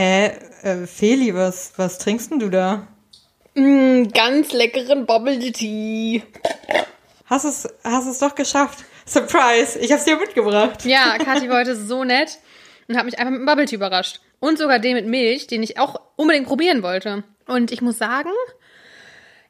Hä, äh, Feli, was, was trinkst denn du da? Mm, ganz leckeren Bubble Tea. Hast es, hast es doch geschafft. Surprise, ich hab's dir mitgebracht. Ja, Kathi war heute so nett und hat mich einfach mit dem Bubble Tea überrascht. Und sogar den mit Milch, den ich auch unbedingt probieren wollte. Und ich muss sagen,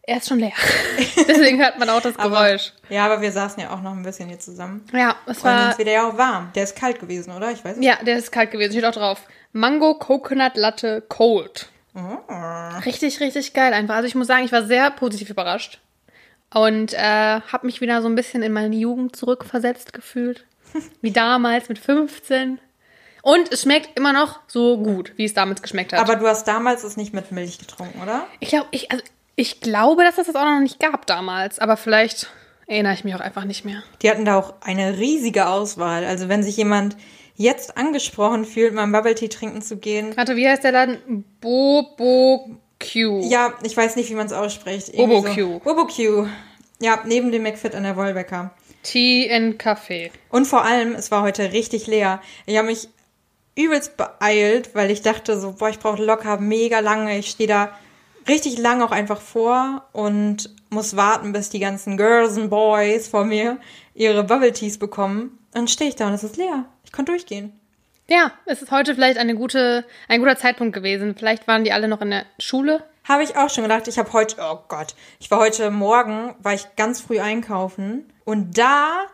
er ist schon leer. Deswegen hört man auch das Geräusch. Aber, ja, aber wir saßen ja auch noch ein bisschen hier zusammen. Ja, es Und war. jetzt wieder ja auch warm. Der ist kalt gewesen, oder? Ich weiß es Ja, der ist kalt gewesen. Steht auch drauf. Mango Coconut Latte Cold. Oh. Richtig, richtig geil einfach. Also ich muss sagen, ich war sehr positiv überrascht. Und äh, habe mich wieder so ein bisschen in meine Jugend zurückversetzt gefühlt. Wie damals mit 15. Und es schmeckt immer noch so gut, wie es damals geschmeckt hat. Aber du hast damals es nicht mit Milch getrunken, oder? ich glaube, ich, also ich glaube, dass es das auch noch nicht gab damals. Aber vielleicht erinnere ich mich auch einfach nicht mehr. Die hatten da auch eine riesige Auswahl. Also wenn sich jemand jetzt angesprochen fühlt, mal Bubble Tea trinken zu gehen. Warte, wie heißt der Laden? Bobo Q. Ja, ich weiß nicht, wie man es ausspricht. Bobo Q. Bobo Q. Ja, neben dem McFit an der Wollbecker. Tea and Kaffee. Und vor allem, es war heute richtig leer. Ich habe mich übelst beeilt, weil ich dachte so, boah, ich brauche locker mega lange. Ich stehe da richtig lang auch einfach vor und muss warten, bis die ganzen Girls und Boys vor mir ihre Bubble Teas bekommen. Dann stehe ich da und es ist leer. Ich konnte durchgehen. Ja, es ist heute vielleicht eine gute, ein guter Zeitpunkt gewesen. Vielleicht waren die alle noch in der Schule. Habe ich auch schon gedacht. Ich habe heute, oh Gott, ich war heute Morgen, war ich ganz früh einkaufen und da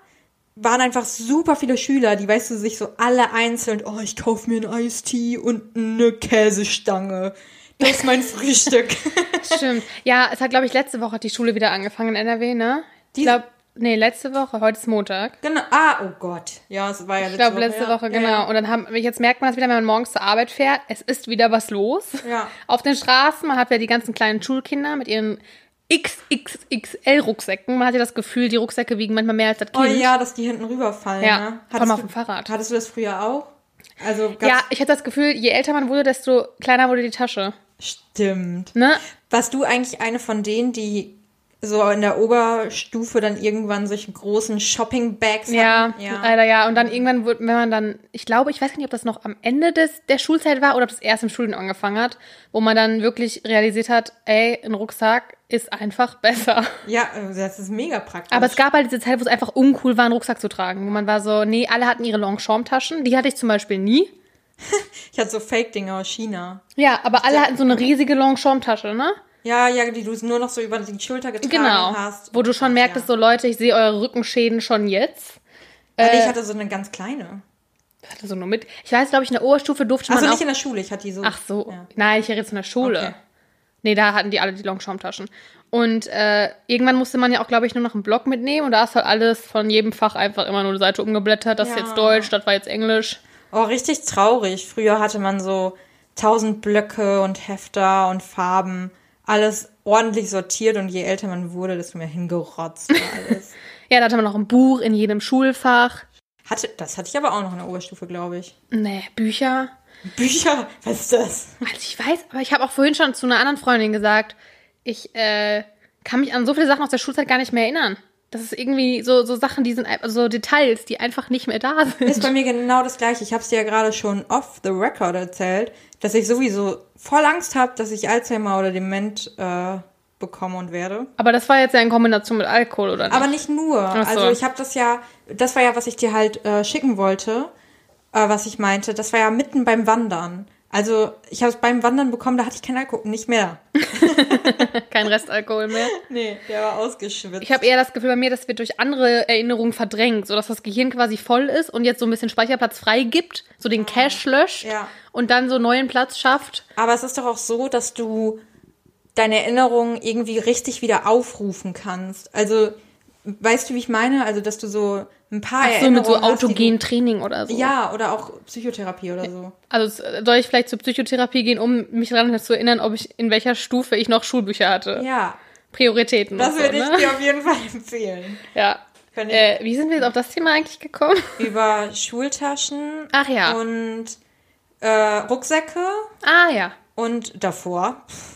waren einfach super viele Schüler, die, weißt du, sich so alle einzeln, oh, ich kaufe mir einen Eistee und eine Käsestange. Das ist mein Frühstück. Stimmt. Ja, es hat, glaube ich, letzte Woche hat die Schule wieder angefangen in NRW, ne? Ich glaube, nee, letzte Woche, heute ist Montag. genau. Ah, oh Gott. Ja, es war ja Ich glaube, letzte ja. Woche, Ja, genau. Ja, Und dann haben, jetzt merkt man das wieder, wenn man morgens zur Arbeit fährt. Es ist wieder was los. Ja. Auf den Straßen, man hat ja die ganzen kleinen Schulkinder mit ihren XXXL-Rucksäcken. Man hat ja das Gefühl, die Rucksäcke wiegen manchmal mehr als das Oh Kind. ja, dass die hinten rüberfallen. Ja, ne? Hattest auf dem Fahrrad. Hattest du das früher auch? Also Ja, ich hatte das Gefühl, je älter man wurde, desto kleiner wurde die Tasche. stimmt. Ne? Warst du eigentlich eine von denen, die so in der Oberstufe dann irgendwann solche großen Shopping-Bags Ja, hatten? Ja. leider ja. Und dann irgendwann, wird, wenn man dann, ich glaube, ich weiß nicht, ob das noch am Ende des, der Schulzeit war oder ob das erst im Studium angefangen hat, wo man dann wirklich realisiert hat, ey, ein Rucksack ist einfach besser. Ja, also das ist mega praktisch. Aber es gab halt diese Zeit, wo es einfach uncool war, einen Rucksack zu tragen. Wo man war so, nee, alle hatten ihre Longchamp-Taschen. Die hatte ich zum Beispiel nie. ich hatte so Fake-Dinger aus China. Ja, aber alle hatten so eine riesige Longchamp-Tasche, ne? Ja, ja, die du nur noch so über die Schulter getragen Genau. hast. Wo du schon Ach, merktest, ja. so Leute, ich sehe eure Rückenschäden schon jetzt. Nee, äh, ich hatte so eine ganz kleine. Ich hatte so nur mit. Ich weiß, glaube ich, in der Oberstufe durfte man Also auch nicht in der Schule, ich hatte die so. Ach so. Ja. Nein, ich rede jetzt von der Schule. Okay. Nee, da hatten die alle die Longchamp-Taschen. Und äh, irgendwann musste man ja auch, glaube ich, nur noch einen Block mitnehmen. Und da ist halt alles von jedem Fach einfach immer nur eine Seite umgeblättert. Das ist Ja. jetzt Deutsch, das war jetzt Englisch. Oh, richtig traurig. Früher hatte man so tausend Blöcke und Hefter und Farben. Alles ordentlich sortiert und je älter man wurde, desto mehr hingerotzt war alles. Ja, da hatte man noch ein Buch in jedem Schulfach. hatte, das hatte ich aber auch noch in der Oberstufe, glaube ich. Nee, Bücher. Bücher, was ist das? Also ich weiß, aber ich habe auch vorhin schon zu einer anderen Freundin gesagt, ich äh, kann mich an so viele Sachen aus der Schulzeit gar nicht mehr erinnern. Das ist irgendwie so, so Sachen, die sind einfach so Details, die einfach nicht mehr da sind. Ist bei mir genau das gleiche. Ich habe es dir ja gerade schon off the record erzählt, dass ich sowieso voll Angst habe, dass ich Alzheimer oder Dement äh, bekomme und werde. Aber das war jetzt ja in Kombination mit Alkohol, oder nicht? Aber nicht nur. So. Also ich habe das ja, das war ja, was ich dir halt äh, schicken wollte, äh, was ich meinte. Das war ja mitten beim Wandern. Also ich habe es beim Wandern bekommen, da hatte ich keinen Alkohol, nicht mehr. Kein Restalkohol mehr. Nee, der war ausgeschwitzt. Ich habe eher das Gefühl bei mir, das wird durch andere Erinnerungen verdrängt, sodass das Gehirn quasi voll ist und jetzt so ein bisschen Speicherplatz freigibt, so den Cache löscht Ah, Ja. und dann so neuen Platz schafft. Aber es ist doch auch so, dass du deine Erinnerungen irgendwie richtig wieder aufrufen kannst. Also, weißt du, wie ich meine? Also, dass du so ein paar Ach so, mit so hast, die autogenem Training oder so. Ja, oder auch Psychotherapie oder so. Also soll ich vielleicht zur Psychotherapie gehen, um mich daran zu erinnern, ob ich in welcher Stufe ich noch Schulbücher hatte? Ja, Prioritäten. das und so, würde ich ne? dir auf jeden Fall empfehlen. Ja. Äh, wie sind wir jetzt auf das Thema eigentlich gekommen? Über Schultaschen Ach ja. und äh, Rucksäcke Ah ja. und davor. Pff,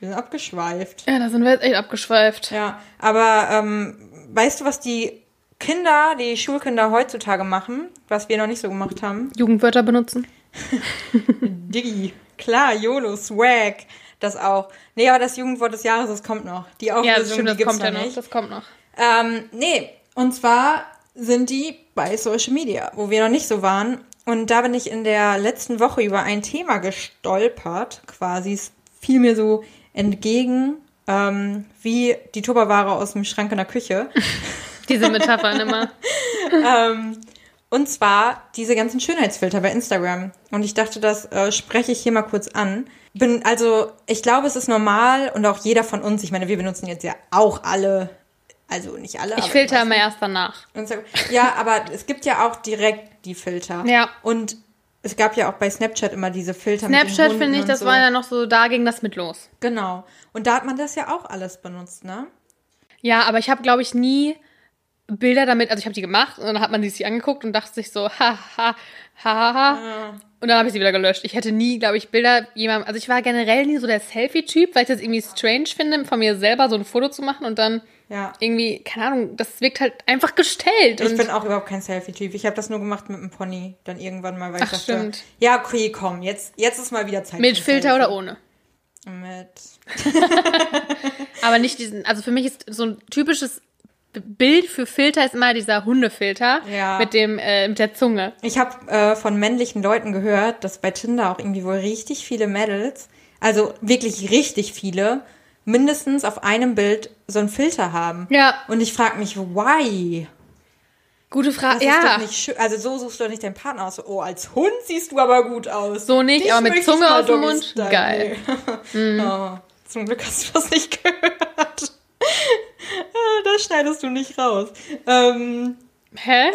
wir sind abgeschweift. Ja, da sind wir jetzt echt abgeschweift. Ja, aber ähm, weißt du, was die Kinder, die Schulkinder heutzutage machen, was wir noch nicht so gemacht haben? Jugendwörter benutzen. Diggi. Klar, YOLO, Swag. Das auch. Nee, aber das Jugendwort des Jahres, das kommt noch. Die Ja, Auflösung, das stimmt, die das gibt's kommt ja noch noch. Das kommt noch. Ähm, nee, und zwar sind die bei Social Media, wo wir noch nicht so waren. Und da bin ich in der letzten Woche über ein Thema gestolpert, quasi. Es fiel mir so entgegen, ähm, wie die Tupperware aus dem Schrank in der Küche. Diese Metaphern immer. ähm, und zwar diese ganzen Schönheitsfilter bei Instagram. Und ich dachte, das äh, spreche ich hier mal kurz an. Bin, also, ich glaube, es ist normal und auch jeder von uns, ich meine, wir benutzen jetzt ja auch alle, also nicht alle. Ich filter immer erst danach. Instagram. Ja, aber es gibt ja auch direkt die Filter. Ja. Und es gab ja auch bei Snapchat immer diese Filter Snapchat finde ich, das so. war ja noch so, da ging das mit los. Genau. Und da hat man das ja auch alles benutzt, ne? Ja, aber ich habe, glaube ich, nie Bilder damit, also ich habe die gemacht und dann hat man die sich angeguckt und dachte sich so, ha, ha, ha, ha, ha. Und dann habe ich sie wieder gelöscht. Ich hätte nie, glaube ich, Bilder jemandem, also ich war generell nie so der Selfie-Typ, weil ich das irgendwie strange finde, von mir selber so ein Foto zu machen und dann Ja. irgendwie, keine Ahnung, das wirkt halt einfach gestellt. Ich bin auch überhaupt kein Selfie-Typ. Ich habe das nur gemacht mit einem Pony. Dann irgendwann mal, weil ich Ach, dachte, stimmt. ja, okay, komm, jetzt, jetzt ist mal wieder Zeit. mit Filter Selfie. oder ohne. Mit. Aber nicht diesen, also für mich ist so ein typisches Bild für Filter ist immer dieser Hundefilter Ja. mit dem, äh, mit der Zunge. Ich habe äh, von männlichen Leuten gehört, dass bei Tinder auch irgendwie wohl richtig viele Mädels, also wirklich richtig viele, mindestens auf einem Bild so einen Filter haben. Ja. Und ich frage mich, why? Gute Frage. ist Ja. doch nicht schön. Also so suchst du doch nicht deinen Partner aus. So, Oh, als Hund siehst du aber gut aus. So nicht, Dich aber mit Zunge aus dem Mund? stylen. Geil. Mhm. Nee. Oh, zum Glück hast du das nicht gehört. Ah, Das schneidest du nicht raus. Ähm, Hä?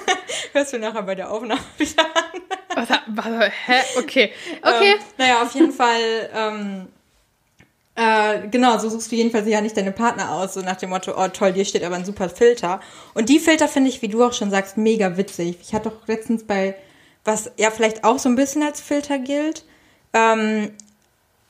hörst du nachher bei der Aufnahme wieder an. Was, was, hä? Okay. Okay. Ähm, naja, auf jeden Fall, ähm, äh, genau, so suchst du jedenfalls ja nicht deine Partner aus, so nach dem Motto, oh toll, dir steht aber ein super Filter. Und die Filter finde ich, wie du auch schon sagst, mega witzig. Ich hatte doch letztens bei, was ja vielleicht auch so ein bisschen als Filter gilt, ähm,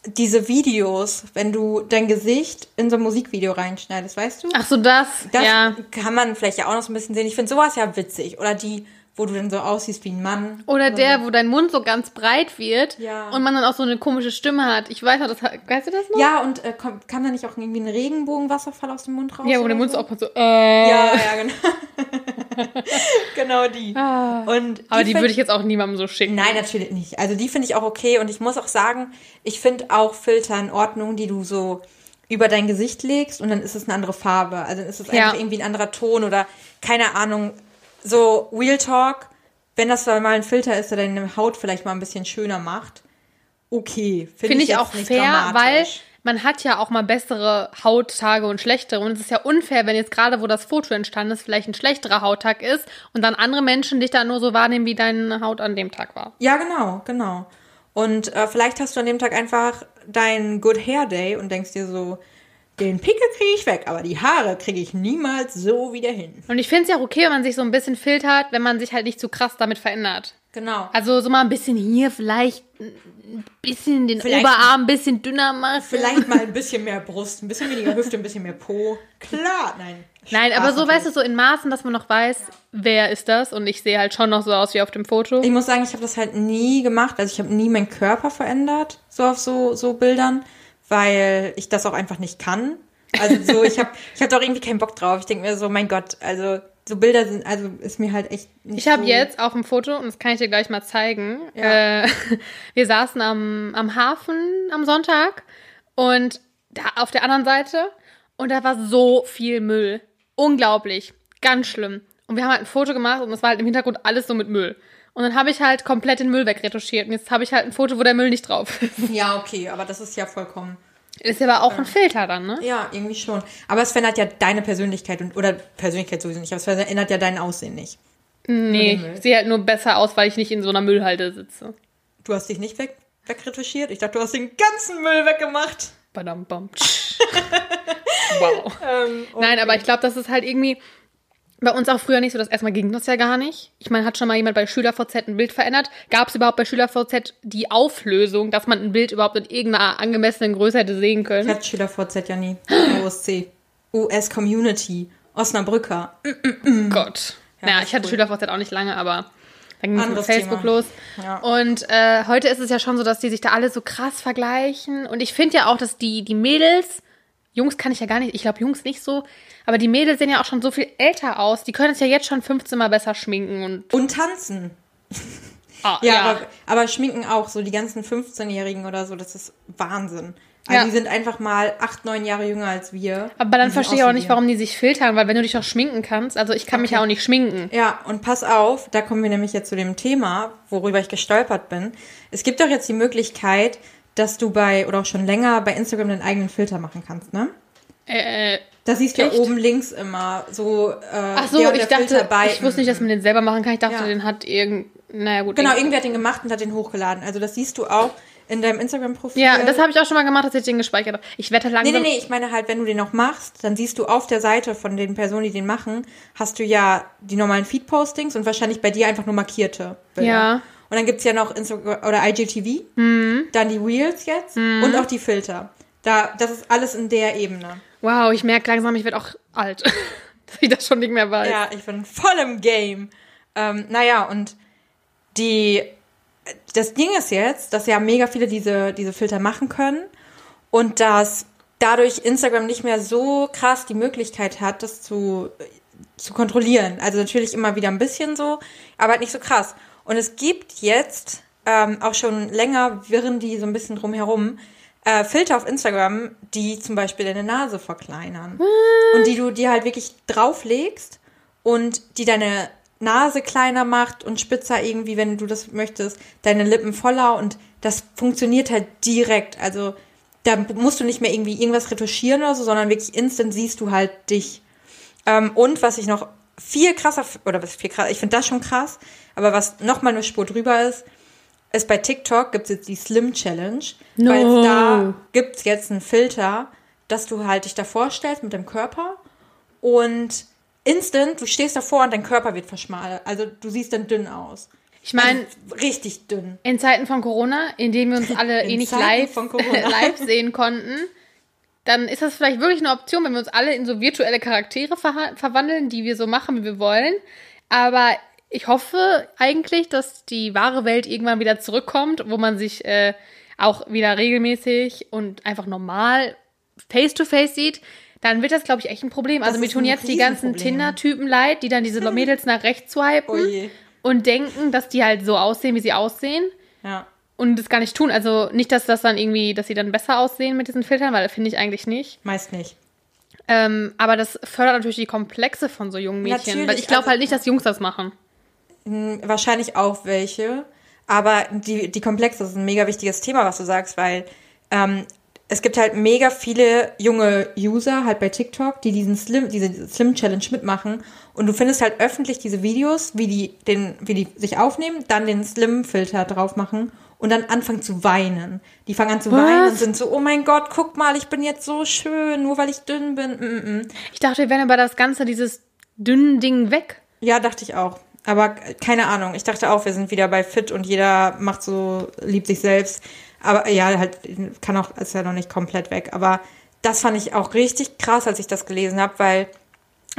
diese Videos, wenn du dein Gesicht in so ein Musikvideo reinschneidest, weißt du? Ach so, das. Das ja. kann man vielleicht ja auch noch so ein bisschen sehen. Ich finde sowas ja witzig. Oder die, wo du dann so aussiehst wie ein Mann. Oder der, wo dein Mund so ganz breit wird Ja. und man dann auch so eine komische Stimme hat. Ich weiß noch, das weißt du das noch? Ja, und äh, kommt, kam da nicht auch irgendwie ein Regenbogenwasserfall aus dem Mund raus? Ja, wo der Mund so? auch so, äh. Ja, ja, genau. genau die. Ah. Und Aber die find- würde ich jetzt auch niemandem so schicken. Nein, natürlich nicht. Also die finde ich auch okay. Und ich muss auch sagen, ich finde auch Filter in Ordnung, die du so über dein Gesicht legst und dann ist es eine andere Farbe. Also dann ist es Ja. einfach irgendwie ein anderer Ton oder keine Ahnung. So Real Talk, wenn das mal ein Filter ist, der deine Haut vielleicht mal ein bisschen schöner macht. Okay, finde Finde ich, jetzt auch nicht fair, weil man hat ja auch mal bessere Hauttage und schlechtere. Und es ist ja unfair, wenn jetzt gerade, wo das Foto entstanden ist, vielleicht ein schlechterer Hauttag ist und dann andere Menschen dich da nur so wahrnehmen, wie deine Haut an dem Tag war. Ja, genau, genau. Und äh, vielleicht hast du an dem Tag einfach deinen Good Hair Day und denkst dir so, den Pickel kriege ich weg, aber die Haare kriege ich niemals so wieder hin. Und ich finde es ja auch okay, wenn man sich so ein bisschen filtert, wenn man sich halt nicht zu krass damit verändert. Genau. Also so mal ein bisschen hier, vielleicht ein bisschen den Vielleicht- Oberarm ein bisschen dünner machen. Vielleicht mal ein bisschen mehr Brust, ein bisschen weniger Hüfte, ein bisschen mehr Po. Klar, nein. Nein, aber so, weißt du, so in Maßen, dass man noch weiß, wer ist das. Und ich sehe halt schon noch so aus wie auf dem Foto. Ich muss sagen, ich habe das halt nie gemacht. Also ich habe nie meinen Körper verändert, so auf so, so Bildern, weil ich das auch einfach nicht kann. Also so, ich habe ich hab doch irgendwie keinen Bock drauf. Ich denke mir so, mein Gott, also so Bilder sind, also ist mir halt echt nicht Ich habe so jetzt auch ein Foto, und das kann ich dir gleich mal zeigen. Ja. Äh, wir saßen am, am Hafen am Sonntag und da auf der anderen Seite und da war so viel Müll. Unglaublich. Ganz schlimm. Und wir haben halt ein Foto gemacht und es war halt im Hintergrund alles so mit Müll. Und dann habe ich halt komplett den Müll wegretuschiert. Und jetzt habe ich halt ein Foto, wo der Müll nicht drauf ist. Ja, okay, aber das ist ja vollkommen. Ist aber auch ein Filter dann, ne? Ja, irgendwie schon. Aber es verändert ja deine Persönlichkeit und oder Persönlichkeit sowieso nicht, aber es verändert ja dein Aussehen nicht. Nee, ich sehe halt nur besser aus, weil ich nicht in so einer Müllhalde sitze. Du hast dich nicht weg, wegretuschiert? Ich dachte, du hast den ganzen Müll weggemacht. Badam, bam. wow. Ähm, Nein, aber ich glaube, das ist halt irgendwie bei uns auch früher nicht so. Das erstmal ging das ja gar nicht. Ich meine, hat schon mal jemand bei SchülerVZ ein Bild verändert? Gab es überhaupt bei SchülerVZ die Auflösung, dass man ein Bild überhaupt in irgendeiner angemessenen Größe hätte sehen Ich können? hatte Schüler VZ ja nie. OSC. US Community. Osnabrücker. Gott. Ja, Ja, das ich hatte cool. SchülerVZ auch nicht lange, aber Dann ging es mit Facebook Thema. los. Ja. Und äh, heute ist es ja schon so, dass die sich da alle so krass vergleichen. Und ich finde ja auch, dass die, die Mädels, Jungs kann ich ja gar nicht, ich glaube Jungs nicht so, aber die Mädels sehen ja auch schon so viel älter aus. Die können es ja jetzt schon 15 Mal besser schminken und Und tanzen. ah, Ja, Aber, aber schminken auch, so die ganzen 15-Jährigen oder so, das ist Wahnsinn. Also Ja. die sind einfach mal acht, neun Jahre jünger als wir. Aber dann verstehe ich auch nicht, warum die sich filtern, weil wenn du dich doch schminken kannst, also ich kann mich ja auch nicht schminken. Ja, und pass auf, da kommen wir nämlich jetzt zu dem Thema, worüber ich gestolpert bin. Es gibt doch jetzt die Möglichkeit, dass du bei, oder auch schon länger, bei Instagram deinen eigenen Filter machen kannst, ne? Äh, Da siehst du ja oben links immer so, äh, ach so, der ich der dachte, ich wusste nicht, dass man den selber machen kann. Ich dachte, Ja. den hat irgend, naja gut. Genau, irgend- irgendwer hat den gemacht und hat den hochgeladen. Also das siehst du auch in deinem Instagram-Profil. Ja, das habe ich auch schon mal gemacht, dass ich den gespeichert habe. Ich wette Nee, langsam. nee, nee, ich meine halt, wenn du den noch machst, dann siehst du auf der Seite von den Personen, die den machen, hast du ja die normalen Feed-Postings und wahrscheinlich bei dir einfach nur markierte Bilder. Ja. Und dann gibt's ja noch Instagram oder IGTV, dann die Reels jetzt und auch die Filter. Da, das ist alles in der Ebene. Wow, ich merke langsam, ich werde auch alt. dass ich das schon nicht mehr weiß. Ja, ich bin voll im Game. Ähm, naja, und die, das Ding ist jetzt, dass ja mega viele diese, diese Filter machen können und dass dadurch Instagram nicht mehr so krass die Möglichkeit hat, das zu, zu kontrollieren. Also natürlich immer wieder ein bisschen so, aber halt nicht so krass. Und es gibt jetzt ähm, auch schon länger, wirren die so ein bisschen drumherum, äh, Filter auf Instagram, die zum Beispiel deine Nase verkleinern. Und die du dir halt wirklich drauflegst und die deine Nase kleiner macht und spitzer irgendwie, wenn du das möchtest, deine Lippen voller und das funktioniert halt direkt. Also da musst du nicht mehr irgendwie irgendwas retuschieren oder so, sondern wirklich instant siehst du halt dich. Ähm, und was ich noch viel krasser, oder was viel krasser, ich finde das schon krass, aber was noch mal eine Spur drüber ist, ist bei TikTok gibt es jetzt die Slim Challenge, No. weil da gibt es jetzt einen Filter, dass du halt dich da vorstellst mit dem Körper und instant, du stehst davor und dein Körper wird verschmalt. Also du siehst dann dünn aus. Ich meine, Also, richtig dünn. in Zeiten von Corona, in denen wir uns alle eh nicht live, live sehen konnten, dann ist das vielleicht wirklich eine Option, wenn wir uns alle in so virtuelle Charaktere verha- verwandeln, die wir so machen, wie wir wollen. Aber ich hoffe eigentlich, dass die wahre Welt irgendwann wieder zurückkommt, wo man sich äh, auch wieder regelmäßig und einfach normal face-to-face sieht. Dann wird das, glaube ich, echt ein Problem. Also mir tun jetzt die ganzen. Tinder-Typen leid, die dann diese Mädels nach rechts swipen Oh und denken, dass die halt so aussehen, wie sie aussehen Ja. und das gar nicht tun. Also nicht, dass das dann irgendwie, dass sie dann besser aussehen mit diesen Filtern, weil das finde ich eigentlich nicht. Meist nicht. Ähm, aber das fördert natürlich die Komplexe von so jungen Mädchen, Natürlich, weil ich glaube also- halt nicht, dass Jungs das machen. Wahrscheinlich auch welche. Aber die, die Komplexe ist ein mega wichtiges Thema, was du sagst, weil ähm, es gibt halt mega viele junge User halt bei TikTok, die diesen Slim, diese Slim Challenge mitmachen. Und du findest halt öffentlich diese Videos, wie die, den, wie die sich aufnehmen, dann den Slim-Filter drauf machen und dann anfangen zu weinen. Die fangen an zu weinen und sind so, oh mein Gott, guck mal, ich bin jetzt so schön, nur weil ich dünn bin. Mm -mm. Ich dachte, wir wären aber das Ganze, dieses dünnen Ding weg. Ja, dachte ich auch. Aber keine Ahnung. Ich dachte auch, wir sind wieder bei Fit und jeder macht so, liebt sich selbst. Aber ja, halt, kann auch, ist ja noch nicht komplett weg. Aber das fand ich auch richtig krass, als ich das gelesen habe, weil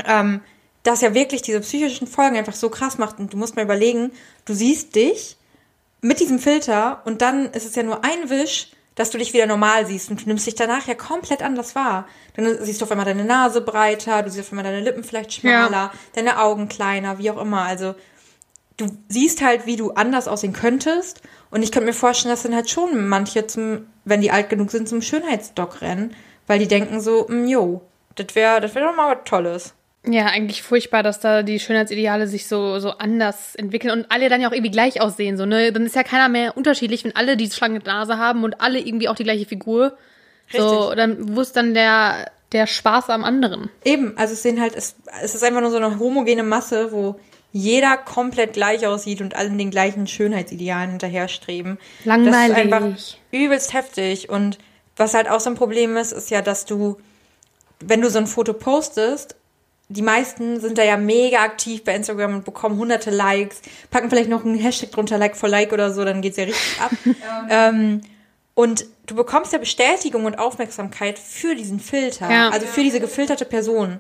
ähm, das ja wirklich diese psychischen Folgen einfach so krass macht. Und du musst mal überlegen, du siehst dich mit diesem Filter und dann ist es ja nur ein Wisch, dass du dich wieder normal siehst und du nimmst dich danach ja komplett anders wahr. Dann siehst du auf einmal deine Nase breiter, du siehst auf einmal deine Lippen vielleicht schmaler, deine Augen kleiner, wie auch immer. Also du siehst halt, wie du anders aussehen könntest. Und ich könnte mir vorstellen, dass dann halt schon manche zum, wenn die alt genug sind, zum Schönheitsdoc rennen, weil die denken so, "Mm, jo, das wäre das wär doch mal was Tolles. Ja, eigentlich furchtbar, dass da die Schönheitsideale sich so, so anders entwickeln und alle dann ja auch irgendwie gleich aussehen. So, ne? Dann ist ja keiner mehr unterschiedlich, wenn alle die schlanke Nase haben und alle irgendwie auch die gleiche Figur. So, Richtig. dann wo ist dann der, der Spaß am anderen? Eben, also es sehen halt, es, es ist einfach nur so eine homogene Masse, wo jeder komplett gleich aussieht und allen den gleichen Schönheitsidealen hinterherstreben. Das ist Langweilig. einfach übelst heftig. Und was halt auch so ein Problem ist, ist ja, dass du, wenn du so ein Foto postest, die meisten sind da ja mega aktiv bei Instagram und bekommen hunderte Likes, packen vielleicht noch einen Hashtag drunter, Like for Like oder so, dann geht's ja richtig ab. ähm, und du bekommst ja Bestätigung und Aufmerksamkeit für diesen Filter, Ja. also für diese gefilterte Person.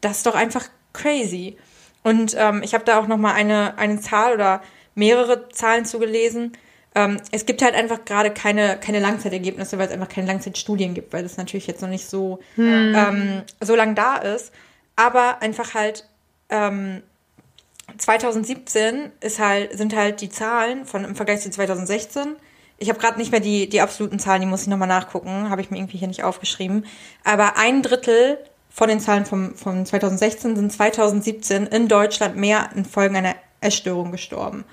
Das ist doch einfach crazy. Und ähm, ich habe da auch noch mal eine, eine Zahl oder mehrere Zahlen zugelesen. Ähm, es gibt halt einfach gerade keine, keine Langzeitergebnisse, weil es einfach keine Langzeitstudien gibt, weil das natürlich jetzt noch nicht so, hm. ähm, so lang da ist. Aber einfach halt ähm, 2017 ist halt, sind halt die Zahlen von im Vergleich zu 2016. Ich habe gerade nicht mehr die, die absoluten Zahlen, die muss ich nochmal nachgucken, habe ich mir irgendwie hier nicht aufgeschrieben. Aber ein Drittel von den Zahlen vom, von 2016 sind 2017 in Deutschland mehr in Folgen einer Essstörung gestorben.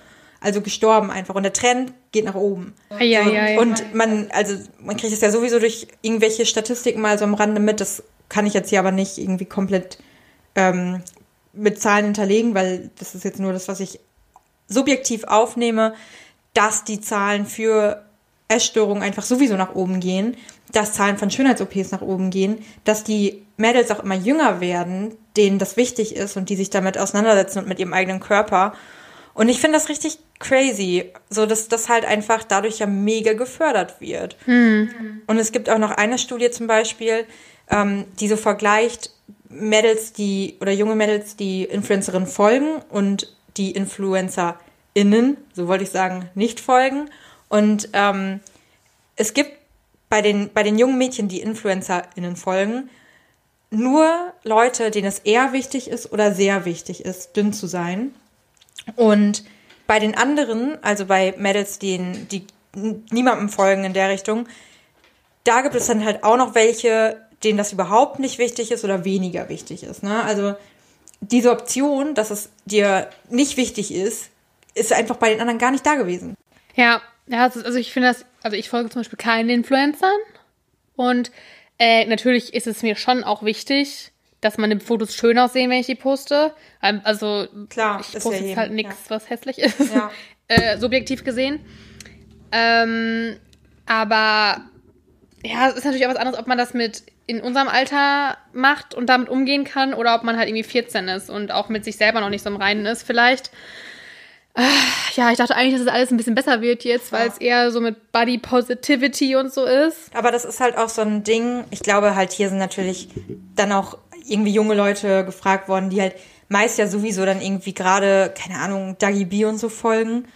Also gestorben einfach. Und der Trend geht nach oben. Ja, ja, ja, und man, also man kriegt es ja sowieso durch irgendwelche Statistiken mal so am Rande mit. Das kann ich jetzt hier aber nicht irgendwie komplett ähm, mit Zahlen hinterlegen, weil das ist jetzt nur das, was ich subjektiv aufnehme, dass die Zahlen für Essstörungen einfach sowieso nach oben gehen, dass Zahlen von Schönheits-OPs nach oben gehen, dass die Mädels auch immer jünger werden, denen das wichtig ist und die sich damit auseinandersetzen und mit ihrem eigenen Körper. Und ich finde das richtig crazy, so dass das halt einfach dadurch ja mega gefördert wird. Hm. Und es gibt auch noch eine Studie zum Beispiel, ähm, die so vergleicht Mädels, die oder junge Mädels, die Influencerinnen folgen und die InfluencerInnen, so wollte ich sagen, nicht folgen. Und ähm, es gibt bei den, bei den jungen Mädchen, die InfluencerInnen folgen, nur Leute, denen es eher wichtig ist oder sehr wichtig ist, dünn zu sein. Und bei den anderen, also bei Mädels, denen, die niemandem folgen in der Richtung, da gibt es dann halt auch noch welche, denen das überhaupt nicht wichtig ist oder weniger wichtig ist. Ne? Also diese Option, dass es dir nicht wichtig ist, ist einfach bei den anderen gar nicht da gewesen. Ja, ja also ich finde das, also ich folge zum Beispiel keinen Influencern und äh, natürlich ist es mir schon auch wichtig, dass meine Fotos schön aussehen, wenn ich die poste. Ähm, also Klar, ich poste jetzt halt nichts, ja. was hässlich ist, ja. äh, subjektiv gesehen. Ähm, aber ja, es ist natürlich auch was anderes, ob man das mit in unserem Alter macht und damit umgehen kann oder ob man halt irgendwie 14 ist und auch mit sich selber noch nicht so im Reinen ist vielleicht. Ah, ja, ich dachte eigentlich, dass es alles ein bisschen besser wird jetzt, weil ja. es eher so mit Body Positivity und so ist. Aber das ist halt auch so ein Ding. Ich glaube halt, hier sind natürlich dann auch irgendwie junge Leute gefragt worden, die halt meist ja sowieso dann irgendwie gerade, keine Ahnung, Dagi B und so folgen.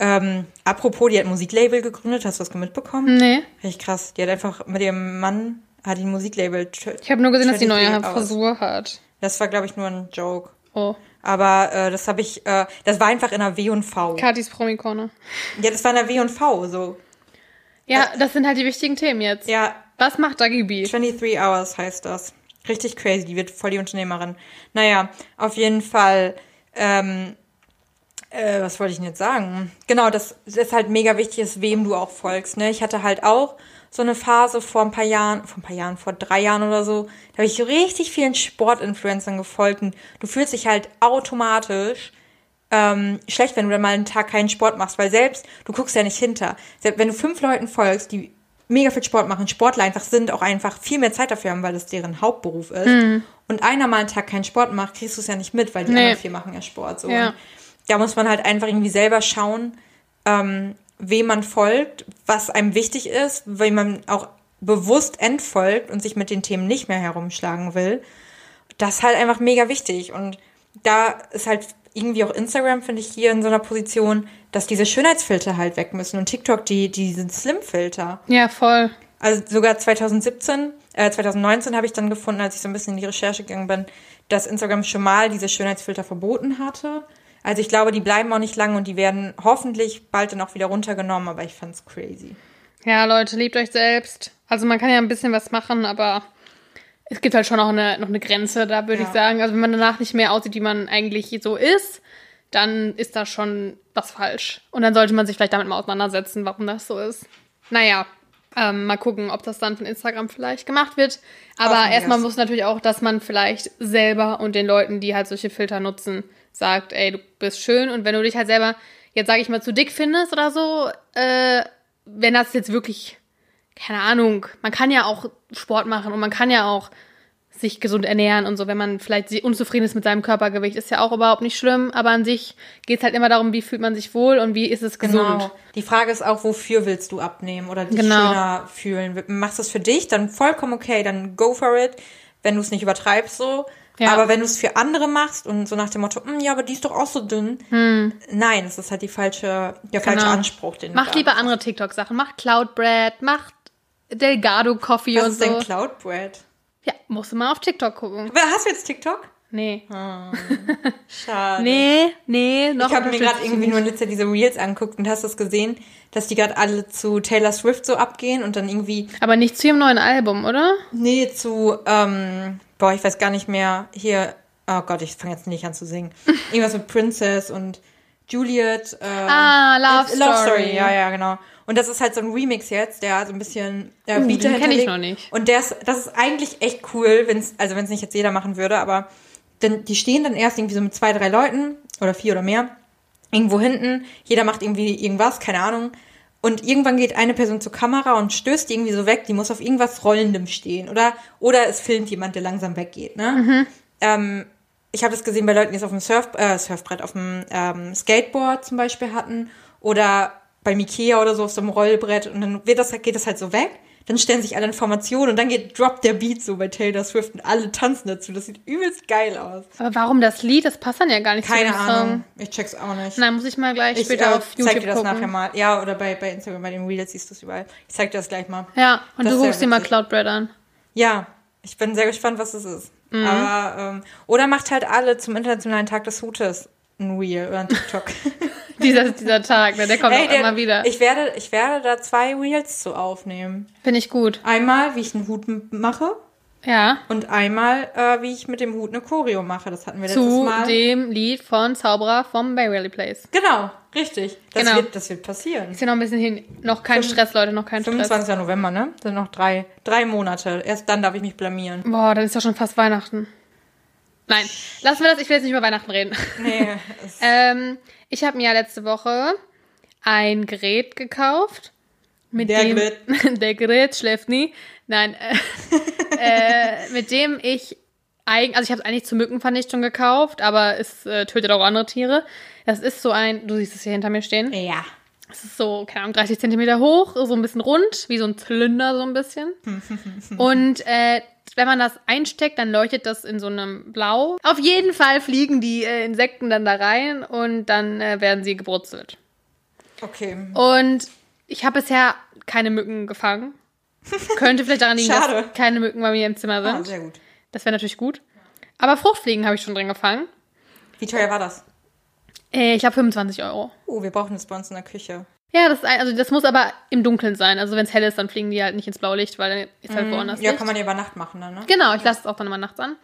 Ähm, apropos, die hat ein Musiklabel gegründet, hast du das mitbekommen? Nee. Richtig krass. Die hat einfach mit ihrem Mann hat die ein Musiklabel. Ich habe nur gesehen, dass die neue Frisur hat. Das war, glaube ich, nur ein Joke. Oh. Aber äh, das habe ich, äh, das war einfach in der W und V. Katis Promi-Corner. Ja, das war in der W und V, so. Ja, äh, das sind halt die wichtigen Themen jetzt. Ja. Was macht Dagi B? 23 Hours heißt das. Richtig crazy, die wird voll die Unternehmerin. Naja, auf jeden Fall, ähm, äh, was wollte ich denn jetzt sagen? Genau, das ist halt mega wichtig, ist, wem du auch folgst. Ne? Ich hatte halt auch so eine Phase vor ein paar Jahren, vor ein paar Jahren, vor drei Jahren oder so, da habe ich richtig vielen Sportinfluencern gefolgt und du fühlst dich halt automatisch ähm, schlecht, wenn du dann mal einen Tag keinen Sport machst, weil selbst, du guckst ja nicht hinter. Selbst wenn du fünf Leuten folgst, die mega viel Sport machen, Sportler einfach sind, auch einfach viel mehr Zeit dafür haben, weil das deren Hauptberuf ist. Mhm. Und einer mal einen Tag keinen Sport macht, kriegst du es ja nicht mit, weil die nee. anderen vier machen ja Sport. So. Ja. Da muss man halt einfach irgendwie selber schauen, ähm, wem man folgt, was einem wichtig ist, wem man auch bewusst entfolgt und sich mit den Themen nicht mehr herumschlagen will. Das ist halt einfach mega wichtig. Und da ist halt irgendwie auch Instagram, finde ich, hier in so einer Position, dass diese Schönheitsfilter halt weg müssen und TikTok die, die diesen Slim-Filter. Ja, voll. Also sogar 2017, äh, 2019 habe ich dann gefunden, als ich so ein bisschen in die Recherche gegangen bin, dass Instagram schon mal diese Schönheitsfilter verboten hatte. Also ich glaube, die bleiben auch nicht lang und die werden hoffentlich bald dann auch wieder runtergenommen, aber ich fand's crazy. Ja, Leute, liebt euch selbst. Also man kann ja ein bisschen was machen, aber es gibt halt schon noch eine, noch eine Grenze, da würde ja. ich sagen. Also wenn man danach nicht mehr aussieht, wie man eigentlich so ist, dann ist da schon was falsch. Und dann sollte man sich vielleicht damit mal auseinandersetzen, warum das so ist. Naja, ähm, mal gucken, ob das dann von Instagram vielleicht gemacht wird. Aber erstmal muss natürlich auch, dass man vielleicht selber und den Leuten, die halt solche Filter nutzen, sagt, ey, du bist schön und wenn du dich halt selber, jetzt sage ich mal, zu dick findest oder so, äh, wenn das jetzt wirklich, keine Ahnung, man kann ja auch Sport machen und man kann ja auch sich gesund ernähren und so, wenn man vielleicht unzufrieden ist mit seinem Körpergewicht, ist ja auch überhaupt nicht schlimm, aber an sich geht es halt immer darum, wie fühlt man sich wohl und wie ist es gesund. Genau. Die Frage ist auch, wofür willst du abnehmen oder dich genau. schöner fühlen? Machst du es für dich, dann vollkommen okay, dann go for it wenn du es nicht übertreibst so. Ja. Aber wenn du es für andere machst und so nach dem Motto, "Hm, ja, aber die ist doch auch so dünn. Nein, das ist halt die falsche, der falsche Genau. Anspruch, den du Macht lieber andere TikTok-Sachen. Macht Cloud Bread, macht Delgado Coffee Was und ist so. denn Cloud Bread? Ja, musst du mal auf TikTok gucken. Wer- Hast du jetzt TikTok? Nee. Schade. Nee, nee, noch Ich habe mir gerade irgendwie nur letztes Jahr diese Reels angeguckt und hast du es gesehen, dass die gerade alle zu Taylor Swift so abgehen und dann irgendwie, Aber nicht zu ihrem neuen Album, oder? nee, zu, ähm, boah, ich weiß gar nicht mehr, hier, oh Gott, ich fange jetzt nicht an zu singen. Irgendwas mit Princess und Juliet. Äh, Ah, Love äh, Love Story. Story, ja, ja, genau. Und das ist halt so ein Remix jetzt, der so ein bisschen äh, Uh, Beat den kenn ich noch nicht. Und der ist, das ist eigentlich echt cool, wenn's, also wenn es nicht jetzt jeder machen würde, aber denn die stehen dann erst irgendwie so mit zwei, drei Leuten oder vier oder mehr irgendwo hinten. Jeder macht irgendwie irgendwas, keine Ahnung. Und irgendwann geht eine Person zur Kamera und stößt die irgendwie so weg. Die muss auf irgendwas Rollendem stehen. Oder, oder es filmt jemand, der langsam weggeht. Ne? Mhm. Ähm, ich habe das gesehen bei Leuten, die es auf dem Surf, äh, Surfbrett, auf dem ähm, Skateboard zum Beispiel hatten. Oder beim Ikea oder so auf so einem Rollbrett. Und dann wird das, geht das halt so weg. Dann stellen sich alle in Formation und dann geht Drop der Beat so bei Taylor Swift und alle tanzen dazu. Das sieht übelst geil aus. Aber warum das Lied? Das passt dann ja gar nicht Keine zu dem Ahnung. Song. Ich check's auch nicht. Nein, muss ich mal gleich Ich später äh, auf YouTube zeig dir das gucken. nachher mal. Ja, oder bei, bei Instagram, bei den Reels siehst du es überall. Ich zeig dir das gleich mal. Ja, und Das du sehr dir mal witzig. Cloud Bread an. Ja, ich bin sehr gespannt, was es ist. Mhm. Aber, ähm, oder macht halt alle zum Internationalen Tag des Hutes ein Reel oder ein TikTok. Dieser, dieser Tag, ne, der kommt Ey, auch der- immer wieder. Ich werde, ich werde da zwei Reels zu aufnehmen. Finde ich gut. Einmal, wie ich einen Hut mache Ja. und einmal, äh, wie ich mit dem Hut eine Choreo mache. Das hatten wir letztes Zu Mal. dem Lied von Zauberer vom Bayrally Place. Genau, richtig. Das, Genau. wird, das wird passieren. Ist ja noch ein bisschen hin. Noch kein Stress, Leute, noch kein Stress. 25. November, ne? Sind noch drei, drei Monate. Erst dann darf ich mich blamieren. Boah, dann ist ja schon fast Weihnachten. Nein, lassen wir das. Ich will jetzt nicht über Weihnachten reden. Nee, ähm, ich habe mir ja letzte Woche ein Gerät gekauft. Mit Der dem, Gerät. der Gerät schläft nie. Nein, äh, äh, mit dem ich eigentlich, also ich habe es eigentlich zur Mückenvernichtung gekauft, aber es äh, tötet auch andere Tiere. Das ist so ein, du siehst es hier hinter mir stehen. ja. Es ist so, keine Ahnung, 30 Zentimeter hoch, so ein bisschen rund, wie so ein Zylinder so ein bisschen. Und äh, wenn man das einsteckt, dann leuchtet das in so einem Blau. Auf jeden Fall fliegen die äh, Insekten dann da rein und dann äh, werden sie gebrutzelt. Okay. Und ich habe bisher keine Mücken gefangen. Könnte vielleicht daran liegen, dass keine Mücken bei mir im Zimmer Ah, sind. sehr gut. Das wäre natürlich gut. Aber Fruchtfliegen habe ich schon drin gefangen. Wie teuer war das? Äh, ich habe 25 Euro. Oh, wir brauchen das bei uns in der Küche. Ja, das, also das muss aber im Dunkeln sein. Also wenn es hell ist, dann fliegen die halt nicht ins Blaulicht, weil dann ist halt woanders Mhm. Ja, Licht. kann man ja über Nacht machen dann, ne? Genau, ich lasse es auch dann immer nachts an.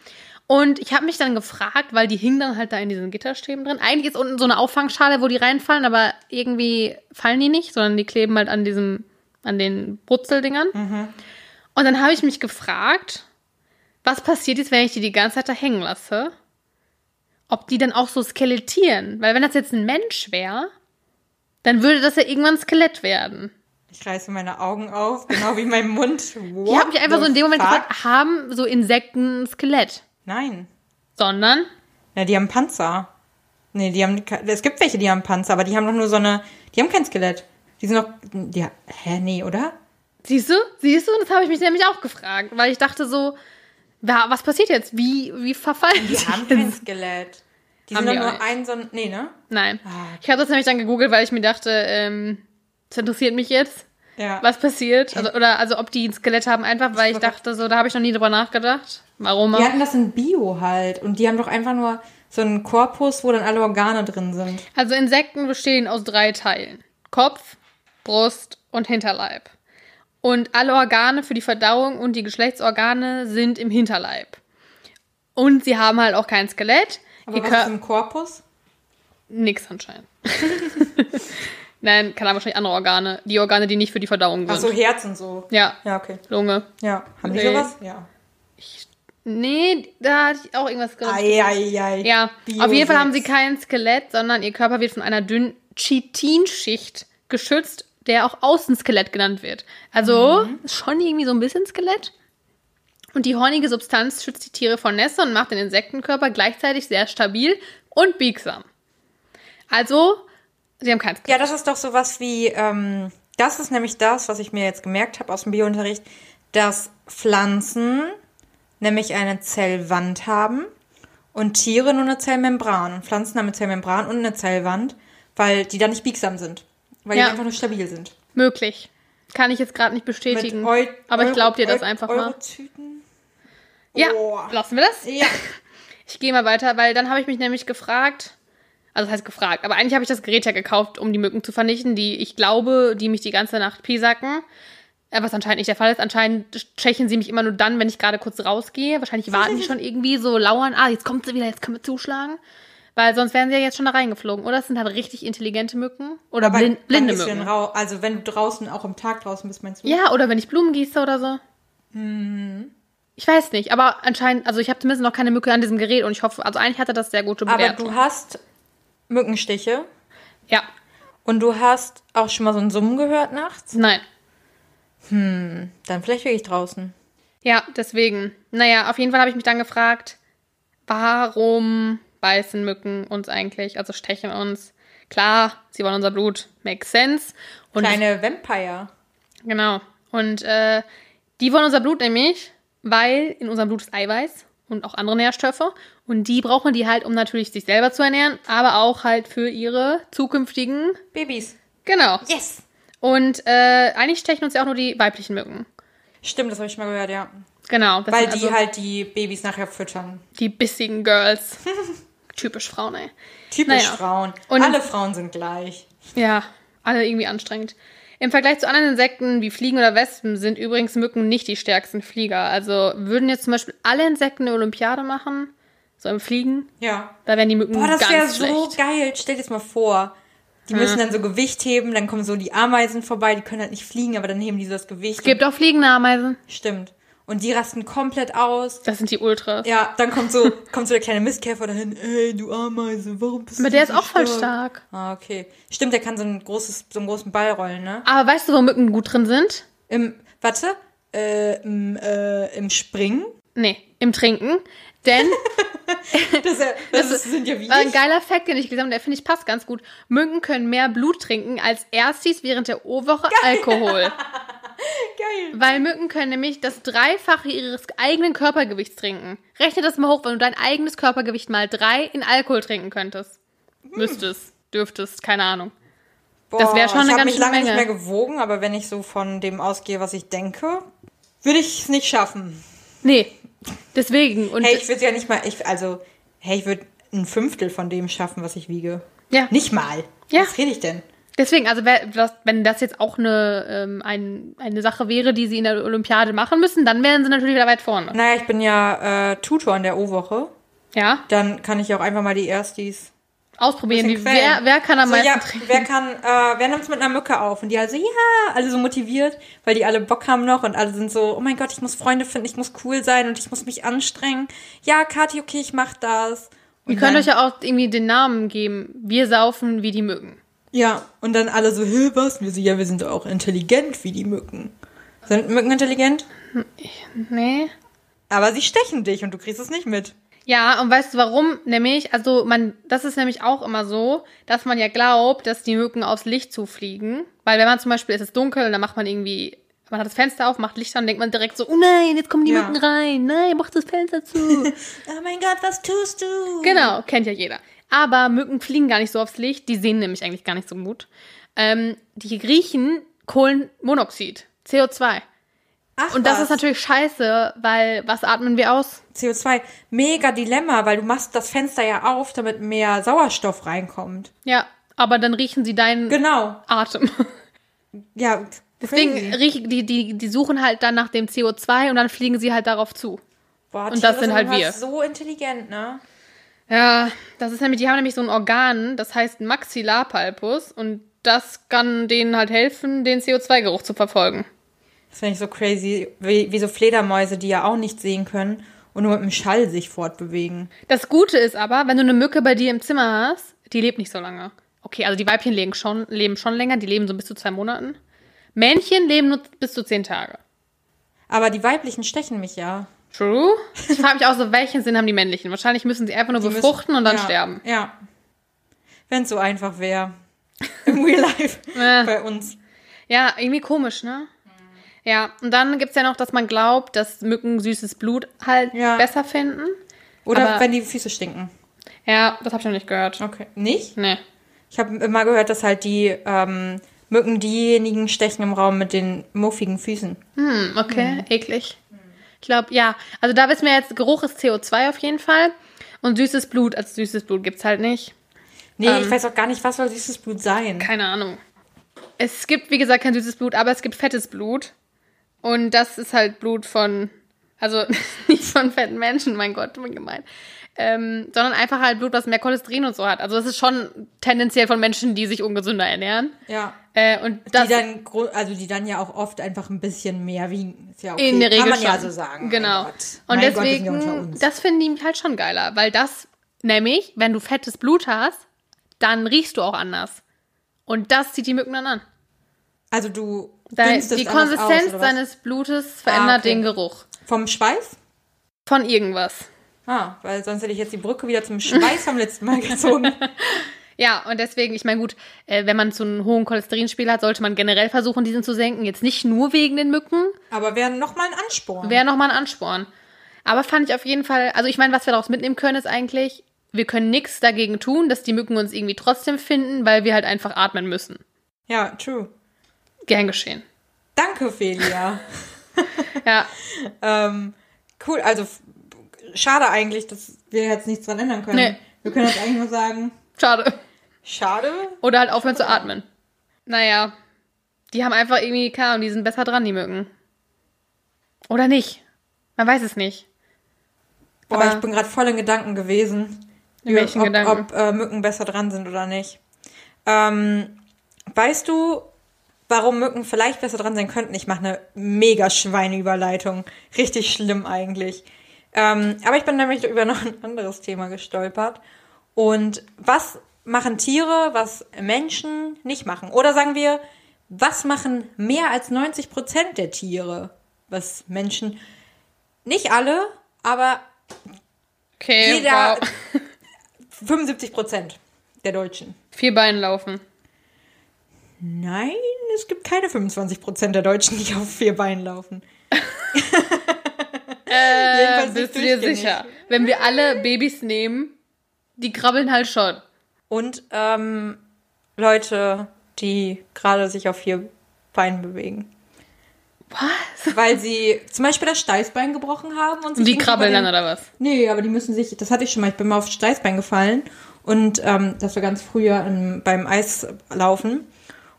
Und ich habe mich dann gefragt, weil die hingen dann halt da in diesen Gitterstäben drin. Eigentlich ist unten so eine Auffangschale, wo die reinfallen, aber irgendwie fallen die nicht, sondern die kleben halt an diesem, an den Brutzeldingern. Und dann habe ich mich gefragt, was passiert jetzt, wenn ich die die ganze Zeit da hängen lasse? Ob die dann auch so skelettieren? Weil wenn das jetzt ein Mensch wäre, dann würde das ja irgendwann ein Skelett werden. Ich reiße meine Augen auf, genau wie mein Mund. What Ich habe mich einfach so in dem Moment fuck? gefragt, haben so Insekten ein Skelett? Nein. Sondern Ja, die haben Panzer. Nee, die haben, es gibt welche, die haben Panzer, aber die haben doch nur so eine, die haben kein Skelett. Die sind noch, ja, hä, nee, oder? Siehst du? Siehst du? Das habe ich mich nämlich auch gefragt, weil ich dachte so, wa- was passiert jetzt? Wie, wie verfallen Die sie haben kein Skelett. Die Haben sind die nur ein so ein, nee, ne? Nein. Ah. Ich habe das nämlich dann gegoogelt, weil ich mir dachte, ähm, das interessiert mich jetzt, Ja. was passiert. Also, oder also ob die ein Skelett haben, einfach weil ich dachte, so, da habe ich noch nie drüber nachgedacht. Warum Die hatten das in Bio halt und die haben doch einfach nur so einen Korpus, wo dann alle Organe drin sind. Also Insekten bestehen aus drei Teilen. Kopf, Brust und Hinterleib. Und alle Organe für die Verdauung und die Geschlechtsorgane sind im Hinterleib. Und sie haben halt auch kein Skelett. Aber Ihr was ist im Korpus? Nix anscheinend. Nein, keine Ahnung, wahrscheinlich andere Organe. Die Organe, die nicht für die Verdauung sind. Ach so, Herz und so. Ja, Ja, okay. Lunge. Ja. Haben die Nee. sowas? Ja. Nee, da hatte ich auch irgendwas gehört. Eieiei. Ja, Bio auf jeden Fall haben sie kein Skelett, sondern ihr Körper wird von einer dünnen Chitinschicht geschützt, der auch Außenskelett genannt wird. Also Mhm. schon irgendwie so ein bisschen Skelett. Und die hornige Substanz schützt die Tiere vor Nässe und macht den Insektenkörper gleichzeitig sehr stabil und biegsam. Also, sie haben kein Skelett. Ja, das ist doch sowas wie, ähm, das ist nämlich das, was ich mir jetzt gemerkt habe aus dem Biounterricht, dass Pflanzen nämlich eine Zellwand haben und Tiere nur eine Zellmembran und Pflanzen haben eine Zellmembran und eine Zellwand, weil die dann nicht biegsam sind, weil Ja. die einfach nur stabil sind. Möglich. Kann ich jetzt gerade nicht bestätigen. Aber ich glaube dir das einfach mal. Eurozyten? Ja, Oh. lassen wir das? Ja. Ich gehe mal weiter, weil dann habe ich mich nämlich gefragt, also das heißt gefragt, aber eigentlich habe ich das Gerät ja gekauft, um die Mücken zu vernichten, die ich glaube, die mich die ganze Nacht piesacken. Äh, Was anscheinend nicht der Fall ist. Anscheinend stechen sie mich immer nur dann, wenn ich gerade kurz rausgehe. Wahrscheinlich warten die schon irgendwie so, lauern, ah, jetzt kommt sie wieder, jetzt können wir zuschlagen. Weil sonst wären sie ja jetzt schon da reingeflogen. Oder es sind halt richtig intelligente Mücken. Oder Aber blind, blinde Mücken. rau- Also wenn du draußen, auch am Tag draußen bist, meinst du? Ja, oder wenn ich Blumen gieße oder so. Ich weiß nicht, aber anscheinend, also ich habe zumindest noch keine Mücke an diesem Gerät und ich hoffe, also eigentlich hatte das sehr gute Aber Bewertung. du hast Mückenstiche ja, und du hast auch schon mal so ein Summen gehört nachts. nein. Dann vielleicht wirklich draußen. Ja, deswegen. Naja, auf jeden Fall habe ich mich dann gefragt, warum beißen Mücken uns eigentlich, also stechen uns? Klar, sie wollen unser Blut, makes sense. Und Kleine Vampire. genau. Und äh, die wollen unser Blut nämlich, weil in unserem Blut ist Eiweiß und auch andere Nährstoffe. Und die brauchen die halt, um natürlich sich selber zu ernähren, aber auch halt für ihre zukünftigen. Babys. Genau. Yes. Und äh, eigentlich stechen uns ja auch nur die weiblichen Mücken. Stimmt, das habe ich mal gehört, ja. Genau. das Weil die also halt die Babys nachher füttern. die bissigen Girls. Typisch Frauen, ey. Typisch Naja. Frauen. Und- Alle Frauen sind gleich. Ja, alle irgendwie anstrengend. Im Vergleich zu anderen Insekten wie Fliegen oder Wespen sind übrigens Mücken nicht die stärksten Flieger. Also würden jetzt zum Beispiel alle Insekten eine Olympiade machen, so im Fliegen, Ja. da wären die Mücken Boah, das wäre so geil. Stell dir das mal vor. Die müssen dann so Gewicht heben, dann kommen so die Ameisen vorbei, die können halt nicht fliegen, aber dann heben die so das Gewicht. Es gibt auch fliegende Ameisen. Stimmt. Und die rasten komplett aus. Das sind die Ultras. Ja, dann kommt so, kommt so der kleine Mistkäfer dahin. Ey, du Ameise, warum bist Aber du der ist so auch voll stark. Ah, okay. Stimmt, der kann so ein großes, so einen großen Ball rollen, ne? Aber weißt du, wo Mücken gut drin sind? Im, warte, äh, im, äh, im Springen. Nee, im Trinken. Denn Das, das, das ist, sind ja wie war ein geiler Fact, den ich gelesen habe, der finde ich passt ganz gut. Mücken können mehr Blut trinken als Erstis während der O-Woche Alkohol. Geil. Weil Mücken können nämlich das Dreifache ihres eigenen Körpergewichts trinken. Rechne das mal hoch, wenn du dein eigenes Körpergewicht mal drei in Alkohol trinken könntest. Müsstest, dürftest, keine Ahnung. Das wär schon eine ich hab ganz mich schöne lange nicht Menge. mehr gewogen, aber wenn ich so von dem ausgehe, was ich denke, würde ich es nicht schaffen. Nee, deswegen. Und Hey, ich würde ja nicht mal, ich, also, hey, ich würde ein Fünftel von dem schaffen, was ich wiege. ja, Nicht mal. Ja. Was rede ich denn? Deswegen, also wenn das jetzt auch eine, ähm, ein, eine Sache wäre, die sie in der Olympiade machen müssen, dann wären sie natürlich wieder weit vorne. Naja, ich bin ja äh, Tutor in der O-Woche. Ja, Dann kann ich auch einfach mal die Erstis. ausprobieren. Wie, wer, wer kann am so, meisten ja, trinken? wer kann, äh, wer nimmt's mit einer Mücke auf? Und die halt so, ja, alle so motiviert, weil die alle Bock haben noch und alle sind so, oh mein Gott, ich muss Freunde finden, ich muss cool sein und ich muss mich anstrengen. Ja, Kathi, okay, ich mach das. Und Ihr könnt euch ja auch irgendwie den Namen geben. Wir saufen wie die Mücken. Ja, und dann alle so, hä, was? Wir so, ja, wir sind doch auch intelligent wie die Mücken. Sind Mücken intelligent? Nee. Aber sie stechen dich und du kriegst es nicht mit. Ja, und weißt du warum? Nämlich, also man, das ist nämlich auch immer so, dass man ja glaubt, dass die Mücken aufs Licht zufliegen. Weil wenn man zum Beispiel, es ist dunkel und dann macht man irgendwie, man hat das Fenster auf, macht Licht an, denkt man direkt so, oh nein, jetzt kommen die Ja. Mücken rein. Nein, mach das Fenster zu. Oh mein Gott, was tust du? genau, kennt ja jeder. Aber Mücken fliegen gar nicht so aufs Licht, die sehen nämlich eigentlich gar nicht so gut. Ähm, die riechen Kohlenmonoxid, CO2. Ach, Und das was. ist natürlich scheiße, weil was atmen wir aus? CO2. Mega Dilemma, weil du machst das Fenster ja auf, damit mehr Sauerstoff reinkommt. Ja, aber dann riechen sie deinen Genau. Atem. Ja, Deswegen crazy. riechen die, die, die suchen halt dann nach dem CO2 und dann fliegen sie halt darauf zu. Boah, und das sind halt wir. so intelligent, ne? Ja, das ist nämlich, die haben nämlich so ein Organ, das heißt Maxillarpalpus und das kann denen halt helfen, den CO2-Geruch zu verfolgen. Das finde ich so crazy. Wie, wie so Fledermäuse, die ja auch nicht sehen können und nur mit dem Schall sich fortbewegen. Das Gute ist aber, wenn du eine Mücke bei dir im Zimmer hast, die lebt nicht so lange. Okay, also die Weibchen leben schon, leben schon länger, die leben so bis zu zwei Monaten. Männchen leben nur bis zu zehn Tage. Aber die weiblichen stechen mich ja. True. Ich frage mich auch so, welchen Sinn haben die männlichen? Wahrscheinlich müssen sie einfach nur Die müssen- befruchten und dann ja, sterben. Ja. Wenn es so einfach wäre. Im Real Life. Bei uns. Ja, irgendwie komisch, ne? Ja, und dann gibt's ja noch, dass man glaubt, dass Mücken süßes Blut halt Ja. besser finden. Oder Aber- wenn die Füße stinken. Ja, das habe ich noch nicht gehört. Okay. Nicht? Nee. Ich habe immer gehört, dass halt die ähm, Mücken diejenigen stechen im Raum mit den muffigen Füßen. Hm, okay, eklig. Ich glaube, ja. Also da wissen wir jetzt, Geruch ist CO2 auf jeden Fall. Und süßes Blut, als süßes Blut gibt's halt nicht. Nee, Ähm. ich weiß auch gar nicht, was soll süßes Blut sein. Keine Ahnung. Es gibt, wie gesagt, kein süßes Blut, aber es gibt fettes Blut. Und das ist halt Blut von, also nicht von fetten Menschen, mein Gott, wie gemein. Ähm, sondern einfach halt Blut, was mehr Cholesterin und so hat. Also das ist schon tendenziell von Menschen, die sich ungesünder ernähren. Ja. Äh, und das die dann, also die dann ja auch oft einfach ein bisschen mehr wiegen. Ist ja okay. in der Regel Kann man schon. ja so sagen. Genau. Mein Gott. Und Mein Gott, deswegen, uns. das finde ich halt schon geiler, weil das nämlich, wenn du fettes Blut hast, dann riechst du auch anders. Und das zieht die Mücken dann an. also du dünstest die Konsistenz aus, seines Blutes verändert okay. den Geruch Vom Schweiß? von irgendwas. Ah, weil sonst hätte ich jetzt die Brücke wieder zum Schweiß vom letzten Mal gezogen. Ja, und deswegen, ich meine, gut, äh, wenn man so einen hohen Cholesterinspiegel hat, sollte man generell versuchen, diesen zu senken. Jetzt nicht nur wegen den Mücken, Aber wäre nochmal ein Ansporn. wäre nochmal ein Ansporn. Aber fand ich auf jeden Fall, also ich meine, was wir daraus mitnehmen können, ist eigentlich, wir können nichts dagegen tun, dass die Mücken uns irgendwie trotzdem finden, weil wir halt einfach atmen müssen. ja, true. Gern geschehen. Danke, Felia. Ja, ähm, cool, also schade eigentlich, dass wir jetzt nichts dran ändern können. Nee. Wir können jetzt eigentlich nur sagen, schade. schade. Oder halt aufhören zu atmen. Naja, die haben einfach irgendwie, keine Ahnung, die sind besser dran, die Mücken. Oder nicht. Man weiß es nicht. Boah, Aber- ich bin gerade voll in Gedanken gewesen. In welchen ob, Gedanken? Ob äh, Mücken besser dran sind oder nicht. Ähm, weißt du, warum Mücken vielleicht besser dran sein könnten? Ich mache eine mega Schweineüberleitung. Richtig schlimm eigentlich. Ähm, aber ich bin nämlich über noch ein anderes Thema gestolpert. Und was machen Tiere, was Menschen nicht machen? Oder sagen wir, was machen mehr als 90 Prozent der Tiere, was Menschen, nicht alle, aber Okay, jeder, wow. 75 Prozent der Deutschen. Vier Beinen laufen. Nein, es gibt keine 25 Prozent der Deutschen, die auf vier Beinen laufen. Äh, bist du dir sicher? Wenn wir alle Babys nehmen, die krabbeln halt schon. Und ähm, Leute, die gerade sich auf vier Beinen bewegen. Was? Weil sie zum Beispiel das Steißbein gebrochen haben und sich Die irgendwie krabbeln über dann den- oder was? Nee, aber die müssen sich, das hatte ich schon mal, ich bin mal aufs Steißbein gefallen und ähm, das war ganz früher im, beim Eislaufen.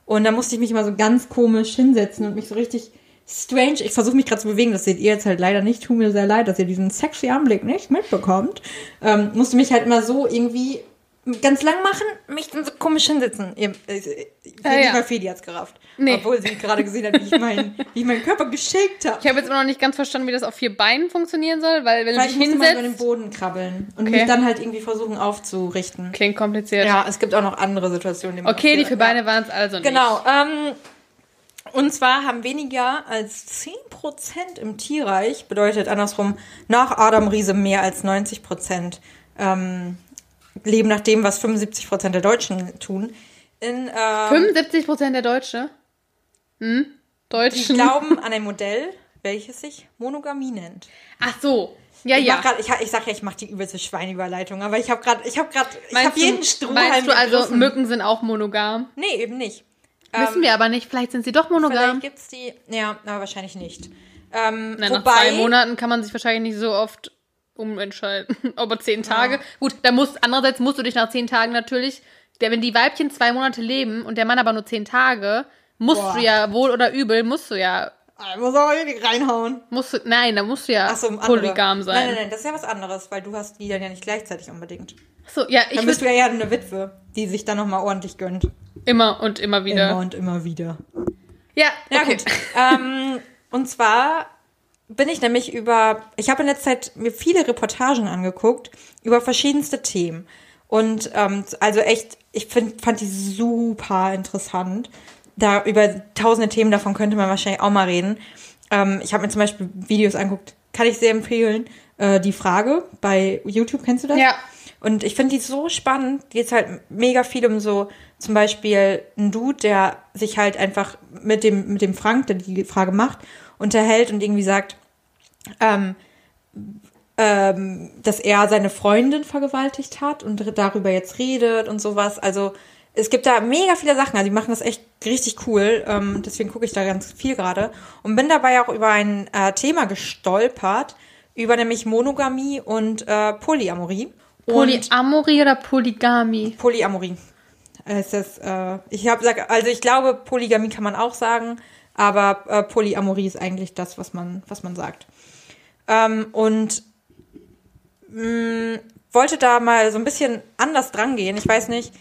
Und da musste ich mich immer so ganz komisch hinsetzen und mich so richtig strange, ich versuche mich gerade zu bewegen, das seht ihr jetzt halt leider nicht, tut mir sehr leid, dass ihr diesen sexy Anblick nicht mitbekommt. Ähm, musste mich halt immer so irgendwie ganz lang machen, mich dann so komisch hinsetzen. Ihr, äh, ich Ah, ja. mal Fedi hat's gerafft. Nee. Obwohl sie gerade gesehen hat, wie ich, mein, wie ich meinen Körper geschakt habe. Ich habe jetzt immer noch nicht ganz verstanden, wie das auf vier Beinen funktionieren soll, weil wenn du Vielleicht dich musste man über den hinsetzt, Boden krabbeln und Okay. mich dann halt irgendwie versuchen aufzurichten. klingt kompliziert. Ja, es gibt auch noch andere Situationen. die Okay, die vier Beine waren es also nicht. Genau. Ähm, und zwar haben weniger als 10% im Tierreich, bedeutet andersrum, nach Adam Riese mehr als 90% ähm, leben nach dem, was 75% der Deutschen tun. In, ähm, 75 Prozent der Deutsche? Hm? die Deutschen? glauben an ein Modell, welches sich Monogamie nennt. Ach so. Ja, Ich, ja. grad, ich, ich sag ja, ich mache die übelste Schweinüberleitung, aber ich habe gerade, ich habe gerade, ich habe jeden Strohhalm Meinst du also. Mücken sind auch monogam? Nee, eben nicht. Wissen wir aber nicht. Vielleicht sind sie doch monogam. Vielleicht gibt's die, ja, aber wahrscheinlich nicht. Ähm, nach wobei, zwei Monaten kann man sich wahrscheinlich nicht so oft umentscheiden. Aber zehn Tage. Gut, da musst, andererseits musst du dich nach zehn Tagen natürlich, der, wenn die Weibchen zwei Monate leben und der Mann aber nur zehn Tage, musst Boah. du ja, wohl oder übel, musst du ja, Ah, muss aber richtig reinhauen. musst du, nein, da musst du ja so, polygam Nein, sein. nein, nein, das ist ja was anderes, weil du hast die dann ja nicht gleichzeitig unbedingt. So, ja, ich Dann bist du ja eher eine Witwe, die sich dann nochmal ordentlich gönnt. immer und immer wieder. Immer und immer wieder. Ja, Ja, okay. gut. ähm, und zwar bin ich nämlich über, ich habe in letzter Zeit mir viele Reportagen angeguckt über verschiedenste Themen. Und ähm, also echt, ich find, fand die super interessant. Da über tausende Themen davon könnte man wahrscheinlich auch mal reden. Ähm, ich habe mir zum Beispiel Videos angeguckt, kann ich sehr empfehlen. Äh, die Frage bei YouTube, kennst du das? Ja. Und ich finde die so spannend. Geht halt mega viel um so, zum Beispiel ein Dude, der sich halt einfach mit dem, mit dem Frank, der die Frage macht, unterhält und irgendwie sagt, ähm, ähm, dass er seine Freundin vergewaltigt hat und darüber jetzt redet und sowas. Also es gibt da mega viele Sachen, also die machen das echt richtig cool. Ähm, deswegen gucke ich da ganz viel gerade und bin dabei auch über ein äh, Thema gestolpert, über nämlich Monogamie und äh, Polyamorie. Polyamorie oder Polygamie? Polyamorie. Es ist, äh, ich habe also ich glaube, Polygamie kann man auch sagen, aber äh, Polyamorie ist eigentlich das, was man, was man sagt. Ähm, und mh, wollte da mal so ein bisschen anders dran gehen. Ich weiß nicht,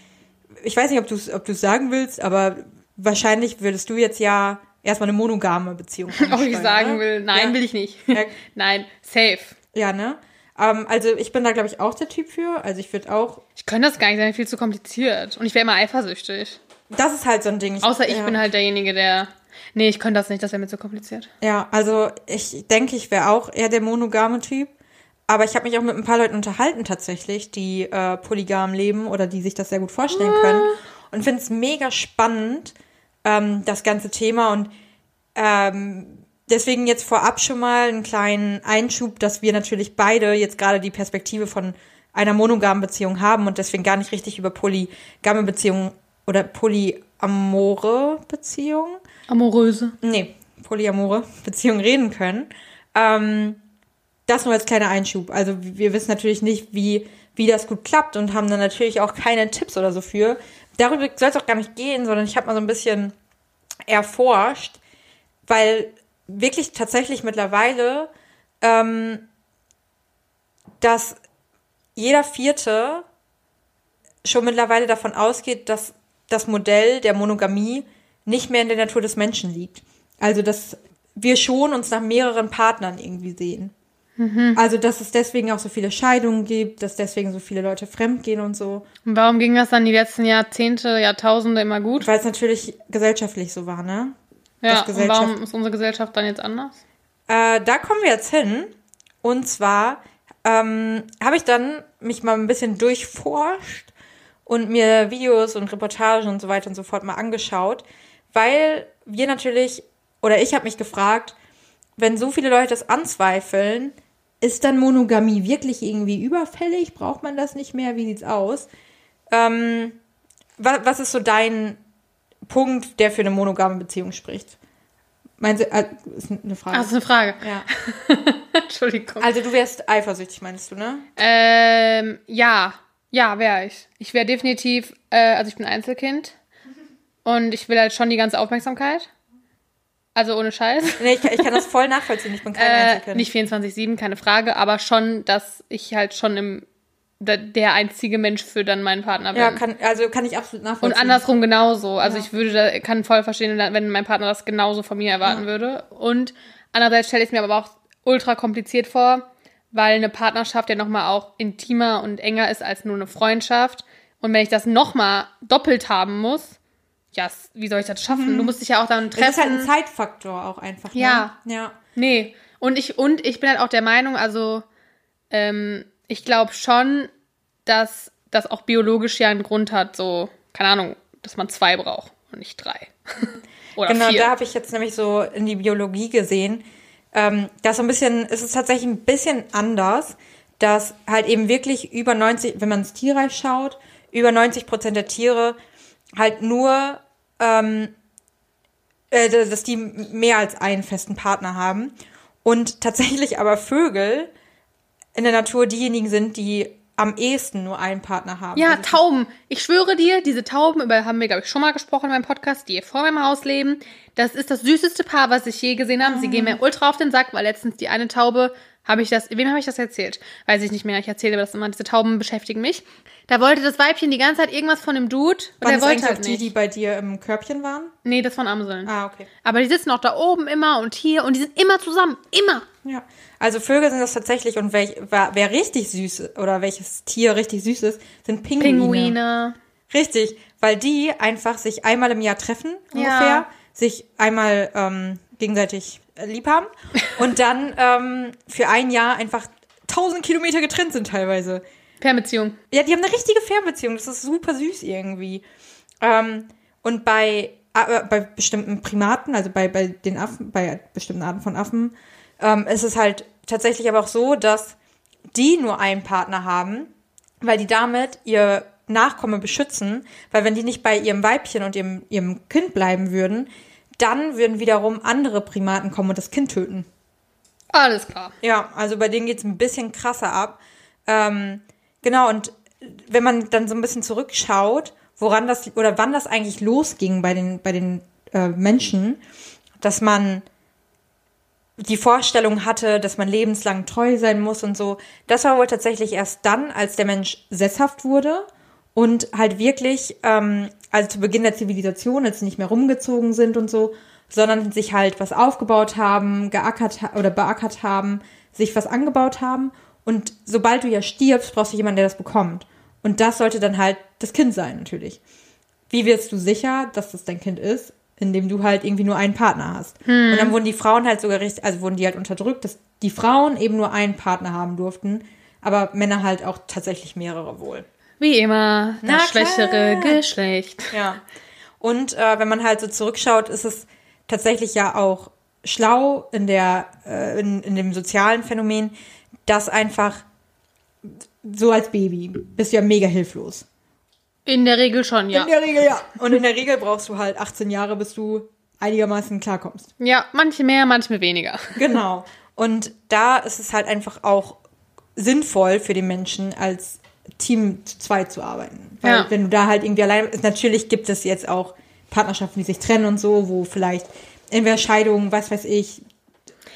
ich weiß nicht, ob du es ob du's sagen willst, aber wahrscheinlich würdest du jetzt ja erstmal eine monogame Beziehung Ob ich sagen ne? will, nein, Ja. will ich nicht. Ja. nein, safe. Ja, ne? Ähm, also ich bin da, glaube ich, auch der Typ für. Also ich würde auch. Ich könnte das gar nicht sein, viel zu kompliziert. Und ich wäre immer eifersüchtig. Das ist halt so ein Ding. Außer ich ja. bin halt derjenige, der. Nee, ich könnte das nicht, das wäre mir zu kompliziert. Ja, also ich denke, ich wäre auch eher der monogame Typ. Aber ich habe mich auch mit ein paar Leuten unterhalten tatsächlich, die äh, polygam leben oder die sich das sehr gut vorstellen können. Und finde es mega spannend, ähm, das ganze Thema. Und ähm, deswegen jetzt vorab schon mal einen kleinen Einschub, dass wir natürlich beide jetzt gerade die Perspektive von einer monogamen Beziehung haben und deswegen gar nicht richtig über polygame Beziehungen oder polyamore Beziehungen Amoröse. nee, polyamore Beziehungen reden können. Ähm, das nur als kleiner Einschub. Also wir wissen natürlich nicht, wie, wie das gut klappt und haben dann natürlich auch keine Tipps oder so für. Darüber soll es auch gar nicht gehen, sondern ich habe mal so ein bisschen erforscht, weil wirklich tatsächlich mittlerweile, ähm, dass jeder Vierte schon mittlerweile davon ausgeht, dass das Modell der Monogamie nicht mehr in der Natur des Menschen liegt. Also, dass wir schon uns nach mehreren Partnern irgendwie sehen. Also, dass es deswegen auch so viele Scheidungen gibt, dass deswegen so viele Leute fremdgehen und so. Und warum ging das dann die letzten Jahrzehnte, Jahrtausende immer gut? Weil es natürlich gesellschaftlich so war, ne? Ja, und warum ist unsere Gesellschaft dann jetzt anders? Äh, da kommen wir jetzt hin. Und zwar ähm, habe ich dann mich mal ein bisschen durchforscht und mir Videos und Reportagen und so weiter und so fort mal angeschaut, weil wir natürlich, oder ich habe mich gefragt, wenn so viele Leute das anzweifeln, ist dann Monogamie wirklich irgendwie überfällig? Braucht man das nicht mehr? Wie sieht's aus? Ähm, wa was ist so dein Punkt, der für eine monogame Beziehung spricht? Meinst du, äh, ist eine Frage. Ach, das ist eine Frage. Ja. Entschuldigung. Also du wärst eifersüchtig, meinst du, ne? Ähm, ja. Ja, wäre ich. Ich wäre definitiv, äh, also ich bin Einzelkind. Und ich will halt schon die ganze Aufmerksamkeit. Also ohne Scheiß. Nee, ich, ich kann das voll nachvollziehen. Ich bin kein Äh, Einzelkind. nicht 24-7, keine Frage, aber schon, dass ich halt schon im, der, einzige Mensch für dann meinen Partner bin. ja, kann, also kann ich absolut Und nachvollziehen. andersrum genauso. Also Ja. ich würde, da, kann voll verstehen, wenn mein Partner das genauso von mir erwarten würde. Und andererseits stelle ich es mir aber auch ultra kompliziert vor, weil eine Partnerschaft ja nochmal auch intimer und enger ist als nur eine Freundschaft. Und wenn ich das nochmal doppelt haben muss, ja, wie soll ich das schaffen? Du musst dich ja auch dann Es ist halt ein treffen. Zeitfaktor auch einfach. Ne? Ja. Ja. Nee. Und ich, und ich bin halt auch der Meinung, also ähm, ich glaube schon, dass das auch biologisch ja einen Grund hat, so, keine Ahnung, dass man zwei braucht und nicht drei. Oder Genau, vier. da habe ich jetzt nämlich so in die Biologie gesehen. Ähm, das so ein bisschen, es ist tatsächlich ein bisschen anders, dass halt eben wirklich über 90, wenn man ins Tierreich schaut, über 90 Prozent der Tiere halt nur, ähm, äh, dass die mehr als einen festen Partner haben. Und tatsächlich aber Vögel in der Natur diejenigen sind, die am ehesten nur einen Partner haben. Ja, Also Tauben. Ich schwöre dir, diese Tauben, über haben wir, glaube ich, schon mal gesprochen in meinem Podcast, die hier vor meinem Haus leben. Das ist das süßeste Paar, was ich je gesehen habe. Sie gehen mir ultra auf den Sack, weil letztens die eine Taube, habe ich das, wem habe ich das erzählt? Weiß ich nicht mehr. Ich erzähle das immer, diese Tauben beschäftigen mich. Da wollte das Weibchen die ganze Zeit irgendwas von dem Dude und er wollte halt auch die, nicht. die bei dir im Körbchen waren? Nee, das waren Amseln. Ah, okay. Aber die sitzen auch da oben immer und hier und die sind immer zusammen. Immer. Ja, also Vögel sind das tatsächlich und welch, wer, wer richtig süß oder welches Tier richtig süß ist, sind Pinguine. Pinguine. Richtig, weil die einfach sich einmal im Jahr treffen ungefähr, Ja. sich einmal ähm, gegenseitig äh, lieb haben und dann ähm, für ein Jahr einfach tausend Kilometer getrennt sind teilweise. Fernbeziehung. Ja, die haben eine richtige Fernbeziehung. Das ist super süß irgendwie. Ähm, und bei aber bei bestimmten Primaten, also bei, bei den Affen, bei bestimmten Arten von Affen, ähm, ist es halt tatsächlich aber auch so, dass die nur einen Partner haben, weil die damit ihr Nachkomme beschützen, weil wenn die nicht bei ihrem Weibchen und ihrem, ihrem Kind bleiben würden, dann würden wiederum andere Primaten kommen und das Kind töten. Alles klar. Ja, also bei denen geht's ein bisschen krasser ab. Ähm, genau, und wenn man dann so ein bisschen zurückschaut, woran das oder wann das eigentlich losging bei den, bei den äh, Menschen, dass man die Vorstellung hatte, dass man lebenslang treu sein muss und so, das war wohl tatsächlich erst dann, als der Mensch sesshaft wurde und halt wirklich, ähm, also zu Beginn der Zivilisation, als sie nicht mehr rumgezogen sind und so, sondern sich halt was aufgebaut haben, geackert oder beackert haben, sich was angebaut haben. Und sobald du ja stirbst, brauchst du jemanden, der das bekommt. Und das sollte dann halt das Kind sein, natürlich. Wie wirst du sicher, dass das dein Kind ist? Indem du halt irgendwie nur einen Partner hast. Und dann wurden die Frauen halt sogar richtig, also wurden die halt unterdrückt, dass die Frauen eben nur einen Partner haben durften, aber Männer halt auch tatsächlich mehrere wohl. Wie immer, das klar. Geschlecht. Ja. Und äh, wenn man halt so zurückschaut, ist es tatsächlich ja auch schlau in der äh, in, in dem sozialen Phänomen, dass einfach so als Baby bist du ja mega hilflos. In der Regel schon, ja. In der Regel ja. Und in der Regel brauchst du halt 18 Jahre, bis du einigermaßen klarkommst. Ja, manche mehr, manche weniger. Genau. Und da ist es halt einfach auch sinnvoll für den Menschen als Team zu zweit zu arbeiten. Weil Ja. wenn du da halt irgendwie allein natürlich gibt es jetzt auch Partnerschaften, die sich trennen und so, wo vielleicht entweder Scheidungen, was weiß ich.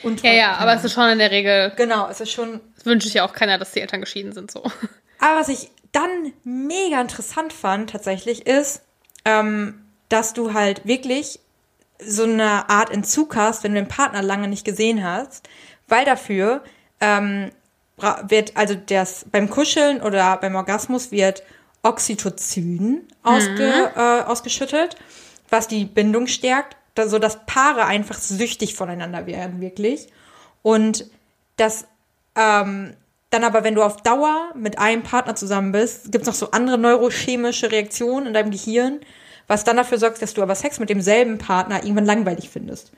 Und Ja, ja, aber es ist schon in der Regel, genau, es ist schon. das wünsche ich ja auch keiner, dass die Eltern geschieden sind, so. Aber was ich dann mega interessant fand tatsächlich ist, ähm, dass du halt wirklich so eine Art Entzug hast, wenn du den Partner lange nicht gesehen hast, weil dafür ähm, wird, also das beim Kuscheln oder beim Orgasmus wird Oxytocin ausge, äh, ausgeschüttet, was die Bindung stärkt, so dass Paare einfach süchtig voneinander werden, wirklich. Und das ähm, dann aber, wenn du auf Dauer mit einem Partner zusammen bist, gibt es noch so andere neurochemische Reaktionen in deinem Gehirn, was dann dafür sorgt, dass du aber Sex mit demselben Partner irgendwann langweilig findest.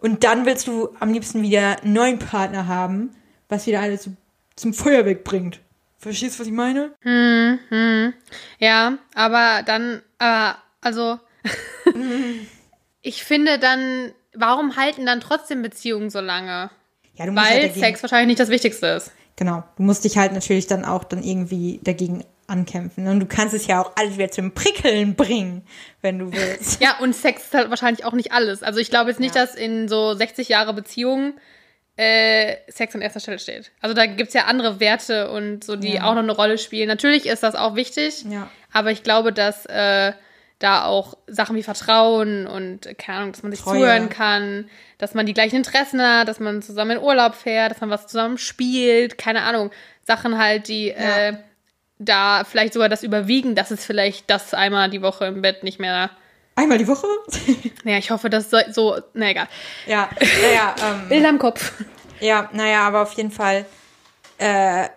Und dann willst du am liebsten wieder einen neuen Partner haben, was wieder alles zu, zum Feuerwerk bringt. Verstehst du, was ich meine? Ja, aber dann, aber, also, ich finde dann, warum halten dann trotzdem Beziehungen so lange? Ja, du musst Weil halt Sex wahrscheinlich nicht das Wichtigste ist. Genau. Du musst dich halt natürlich dann auch dann irgendwie dagegen ankämpfen. Und du kannst es ja auch alles wieder zum Prickeln bringen, wenn du willst. Ja, und Sex ist halt wahrscheinlich auch nicht alles. Also ich glaube jetzt nicht, Ja. dass in so 60 Jahre Beziehungen äh, Sex an erster Stelle steht. Also da gibt's ja andere Werte und so, die Ja. auch noch eine Rolle spielen. Natürlich ist das auch wichtig, Ja. aber ich glaube, dass äh, da auch Sachen wie Vertrauen und, keine Ahnung, dass man sich Treue. zuhören kann, dass man die gleichen Interessen hat, dass man zusammen in Urlaub fährt, dass man was zusammen spielt, keine Ahnung. Sachen halt, die äh, da vielleicht sogar das überwiegen, dass es vielleicht das einmal die Woche im Bett nicht mehr Einmal die Woche? naja, ich hoffe, dass so, so na egal. ja, naja, ähm, Bilder im Kopf. Ja, naja, aber auf jeden Fall, äh,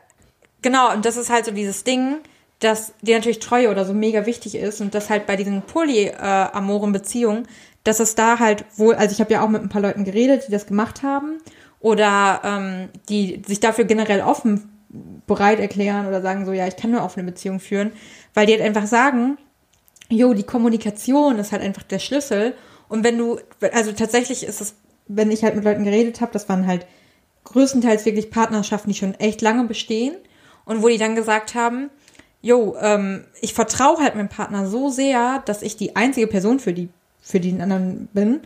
genau, und das ist halt so dieses Ding, dass dir natürlich Treue oder so mega wichtig ist und das halt bei diesen polyamoren Beziehungen, dass es da halt wohl, also ich habe ja auch mit ein paar Leuten geredet, die das gemacht haben oder ähm, die sich dafür generell offen bereit erklären oder sagen so, ja, ich kann nur offene Beziehung führen, weil die halt einfach sagen, jo, die Kommunikation ist halt einfach der Schlüssel. Und wenn du, also tatsächlich ist es, wenn ich halt mit Leuten geredet habe, das waren halt größtenteils wirklich Partnerschaften, die schon echt lange bestehen und wo die dann gesagt haben, jo, ähm, ich vertraue halt meinem Partner so sehr, dass ich die einzige Person für die, für den anderen bin,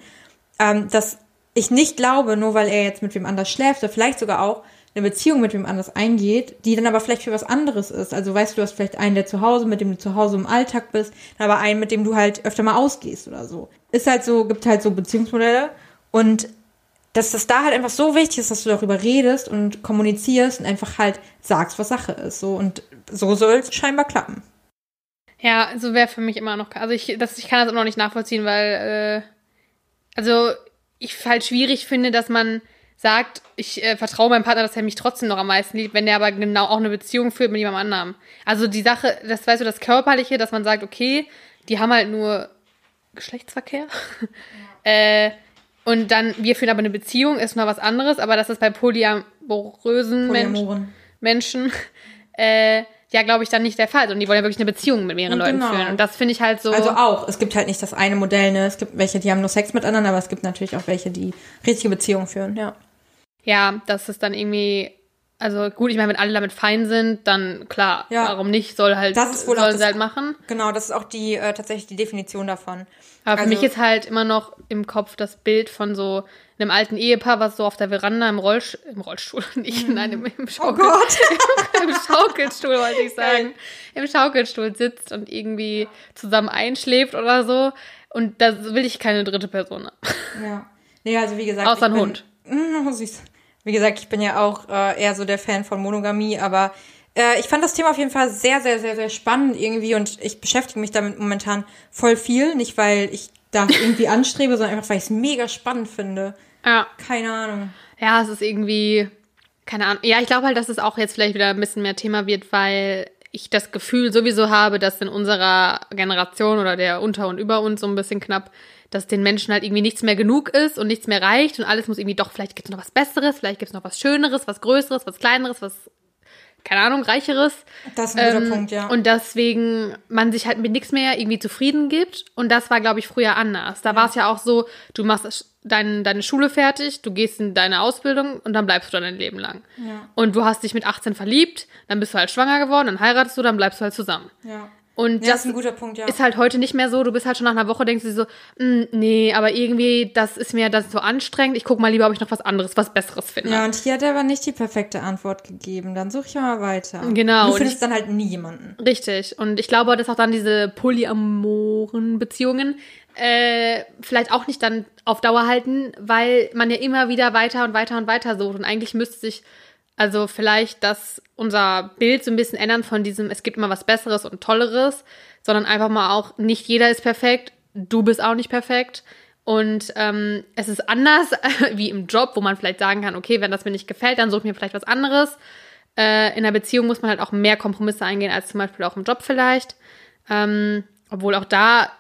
ähm, dass ich nicht glaube, nur weil er jetzt mit wem anders schläft oder vielleicht sogar auch eine Beziehung mit wem anders eingeht, die dann aber vielleicht für was anderes ist. Also weißt du, du hast vielleicht einen, der zu Hause, mit dem du zu Hause im Alltag bist, aber einen, mit dem du halt öfter mal ausgehst oder so. Ist halt so, gibt halt so Beziehungsmodelle und dass das da halt einfach so wichtig ist, dass du darüber redest und kommunizierst und einfach halt sagst, was Sache ist. So und so soll es scheinbar klappen. Ja, so wäre für mich immer noch. Also ich, das, ich kann das immer noch nicht nachvollziehen, weil äh, also ich halt schwierig finde, dass man sagt, ich äh, vertraue meinem Partner, dass er mich trotzdem noch am meisten liebt, wenn der aber genau auch eine Beziehung führt mit jemandem anderem. Also die Sache, das weißt du, das Körperliche, dass man sagt, okay, die haben halt nur Geschlechtsverkehr. äh, und dann, wir führen aber eine Beziehung, ist mal was anderes, aber das ist bei polyamorösen Menschen, Polyamoren. Menschen äh, ja, glaube ich, dann nicht der Fall. Und die wollen ja wirklich eine Beziehung mit mehreren Leuten Genau. führen. Und das finde ich halt so. Also auch, es gibt halt nicht das eine Modell, ne? Es gibt welche, die haben nur Sex mit anderen, aber es gibt natürlich auch welche, die richtige Beziehungen führen, ja. ja, das ist dann irgendwie. Also gut, ich meine, wenn alle damit fein sind, dann klar, Ja. warum nicht, soll halt, Das ist wohl sollen das- sie halt machen. Genau, das ist auch die äh, tatsächlich die Definition davon. Aber für Also- mich ist halt immer noch im Kopf das Bild von so einem alten Ehepaar, was so auf der Veranda im, Rollsch im Rollstuhl, nicht in einem im Oh Schaukel, Gott! im Schaukelstuhl, wollte ich sagen, Geil. im Schaukelstuhl sitzt und irgendwie zusammen einschläft oder so. Und da will ich keine dritte Person. ja. Nee, also wie gesagt. Außer ein Hund. Mm, süß. Wie gesagt, ich bin ja auch äh, eher so der Fan von Monogamie, aber äh, ich fand das Thema auf jeden Fall sehr, sehr, sehr, sehr spannend irgendwie und ich beschäftige mich damit momentan voll viel. Nicht, weil ich da irgendwie anstrebe, sondern einfach, weil ich es mega spannend finde. Ja. Keine Ahnung. Ja, es ist irgendwie, keine Ahnung. Ja, ich glaube halt, dass es auch jetzt vielleicht wieder ein bisschen mehr Thema wird, weil ich das Gefühl sowieso habe, dass in unserer Generation oder der unter und über uns so ein bisschen knapp, dass den Menschen halt irgendwie nichts mehr genug ist und nichts mehr reicht und alles muss irgendwie doch, vielleicht gibt es noch was Besseres, vielleicht gibt es noch was Schöneres, was Größeres, was Kleineres, was, keine Ahnung, Reicheres. Das ist ein guter Ähm, Punkt, ja. Und deswegen man sich halt mit nichts mehr irgendwie zufrieden gibt. Und das war, glaube ich, früher anders. Da war es ja auch so, du machst dein, deine Schule fertig, du gehst in deine Ausbildung und dann bleibst du dann dein Leben lang. Ja. Und du hast dich mit 18 verliebt, dann bist du halt schwanger geworden, dann heiratest du, dann bleibst du halt zusammen. ja. Und Ja, das ist ein guter Punkt, ja. ist halt heute nicht mehr so. Du bist halt schon nach einer Woche, denkst du so, "Mm, nee, aber irgendwie, das ist mir das so anstrengend. Ich guck mal lieber, ob ich noch was anderes, was Besseres finde. Ja, und hier hat er aber nicht die perfekte Antwort gegeben. Dann suche ich mal weiter. Genau, Du findest dann halt nie jemanden. Richtig. Und ich glaube, dass auch dann diese polyamoren Beziehungen äh, vielleicht auch nicht dann auf Dauer halten, weil man ja immer wieder weiter und weiter und weiter sucht. Und eigentlich müsste sich also vielleicht das unser Bild so ein bisschen ändern von diesem, es gibt immer was Besseres und Tolleres, sondern einfach mal auch, nicht jeder ist perfekt, du bist auch nicht perfekt. Und ähm, es ist anders wie im Job, wo man vielleicht sagen kann, okay, wenn das mir nicht gefällt, dann suche ich mir vielleicht was anderes. Äh, in einer Beziehung muss man halt auch mehr Kompromisse eingehen als zum Beispiel auch im Job vielleicht. Ähm, obwohl auch da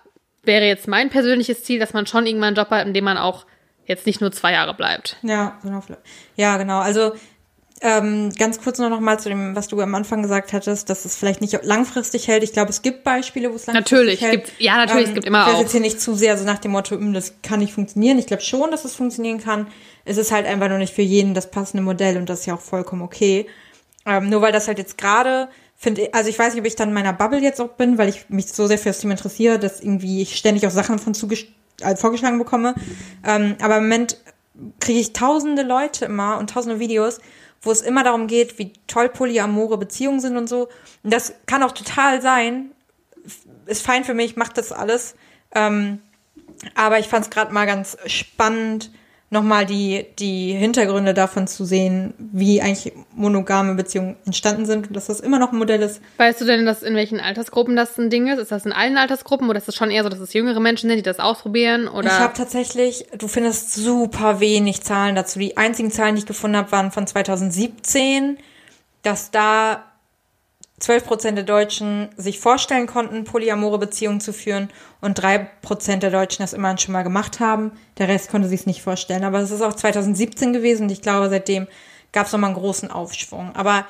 wäre jetzt mein persönliches Ziel, dass man schon irgendwann einen Job hat, in dem man auch jetzt nicht nur zwei Jahre bleibt. Ja, genau. Ja, genau. Also ähm, ganz kurz nur noch mal zu dem, was du am Anfang gesagt hattest, dass es vielleicht nicht langfristig hält. Ich glaube, es gibt Beispiele, wo es langfristig Natürlich, hält. gibt's- ja, natürlich, es gibt immer ich auch. jetzt hier nicht zu sehr so nach dem Motto, "Hm, das kann nicht funktionieren. Ich glaube schon, dass es funktionieren kann. Es ist halt einfach nur nicht für jeden das passende Modell und das ist ja auch vollkommen okay. Ähm, nur weil das halt jetzt gerade finde, ich- also ich weiß nicht, ob ich dann in meiner Bubble jetzt auch bin, weil ich mich so sehr für das Thema interessiere, dass irgendwie ich ständig auch Sachen von äh, vorgeschlagen bekomme. Ähm, aber im Moment kriege ich tausende Leute immer und tausende Videos, wo es immer darum geht, wie toll polyamore Beziehungen sind und so. Und das kann auch total sein. Ist fein für mich, macht das alles. Ähm, aber ich fand es gerade mal ganz spannend, nochmal die, die Hintergründe davon zu sehen, wie eigentlich monogame Beziehungen entstanden sind und dass das immer noch ein Modell ist. Weißt du denn, dass in welchen Altersgruppen das ein Ding ist? Ist das in allen Altersgruppen oder ist es schon eher so, dass es jüngere Menschen sind, die das ausprobieren? Oder Ich habe tatsächlich, du findest super wenig Zahlen dazu. Die einzigen Zahlen, die ich gefunden habe, waren von 2017, dass da 12% der Deutschen sich vorstellen konnten, polyamore Beziehungen zu führen und 3% der Deutschen das immerhin schon mal gemacht haben. Der Rest konnte sich es nicht vorstellen. Aber es ist auch 2017 gewesen und ich glaube, seitdem gab es nochmal einen großen Aufschwung. Aber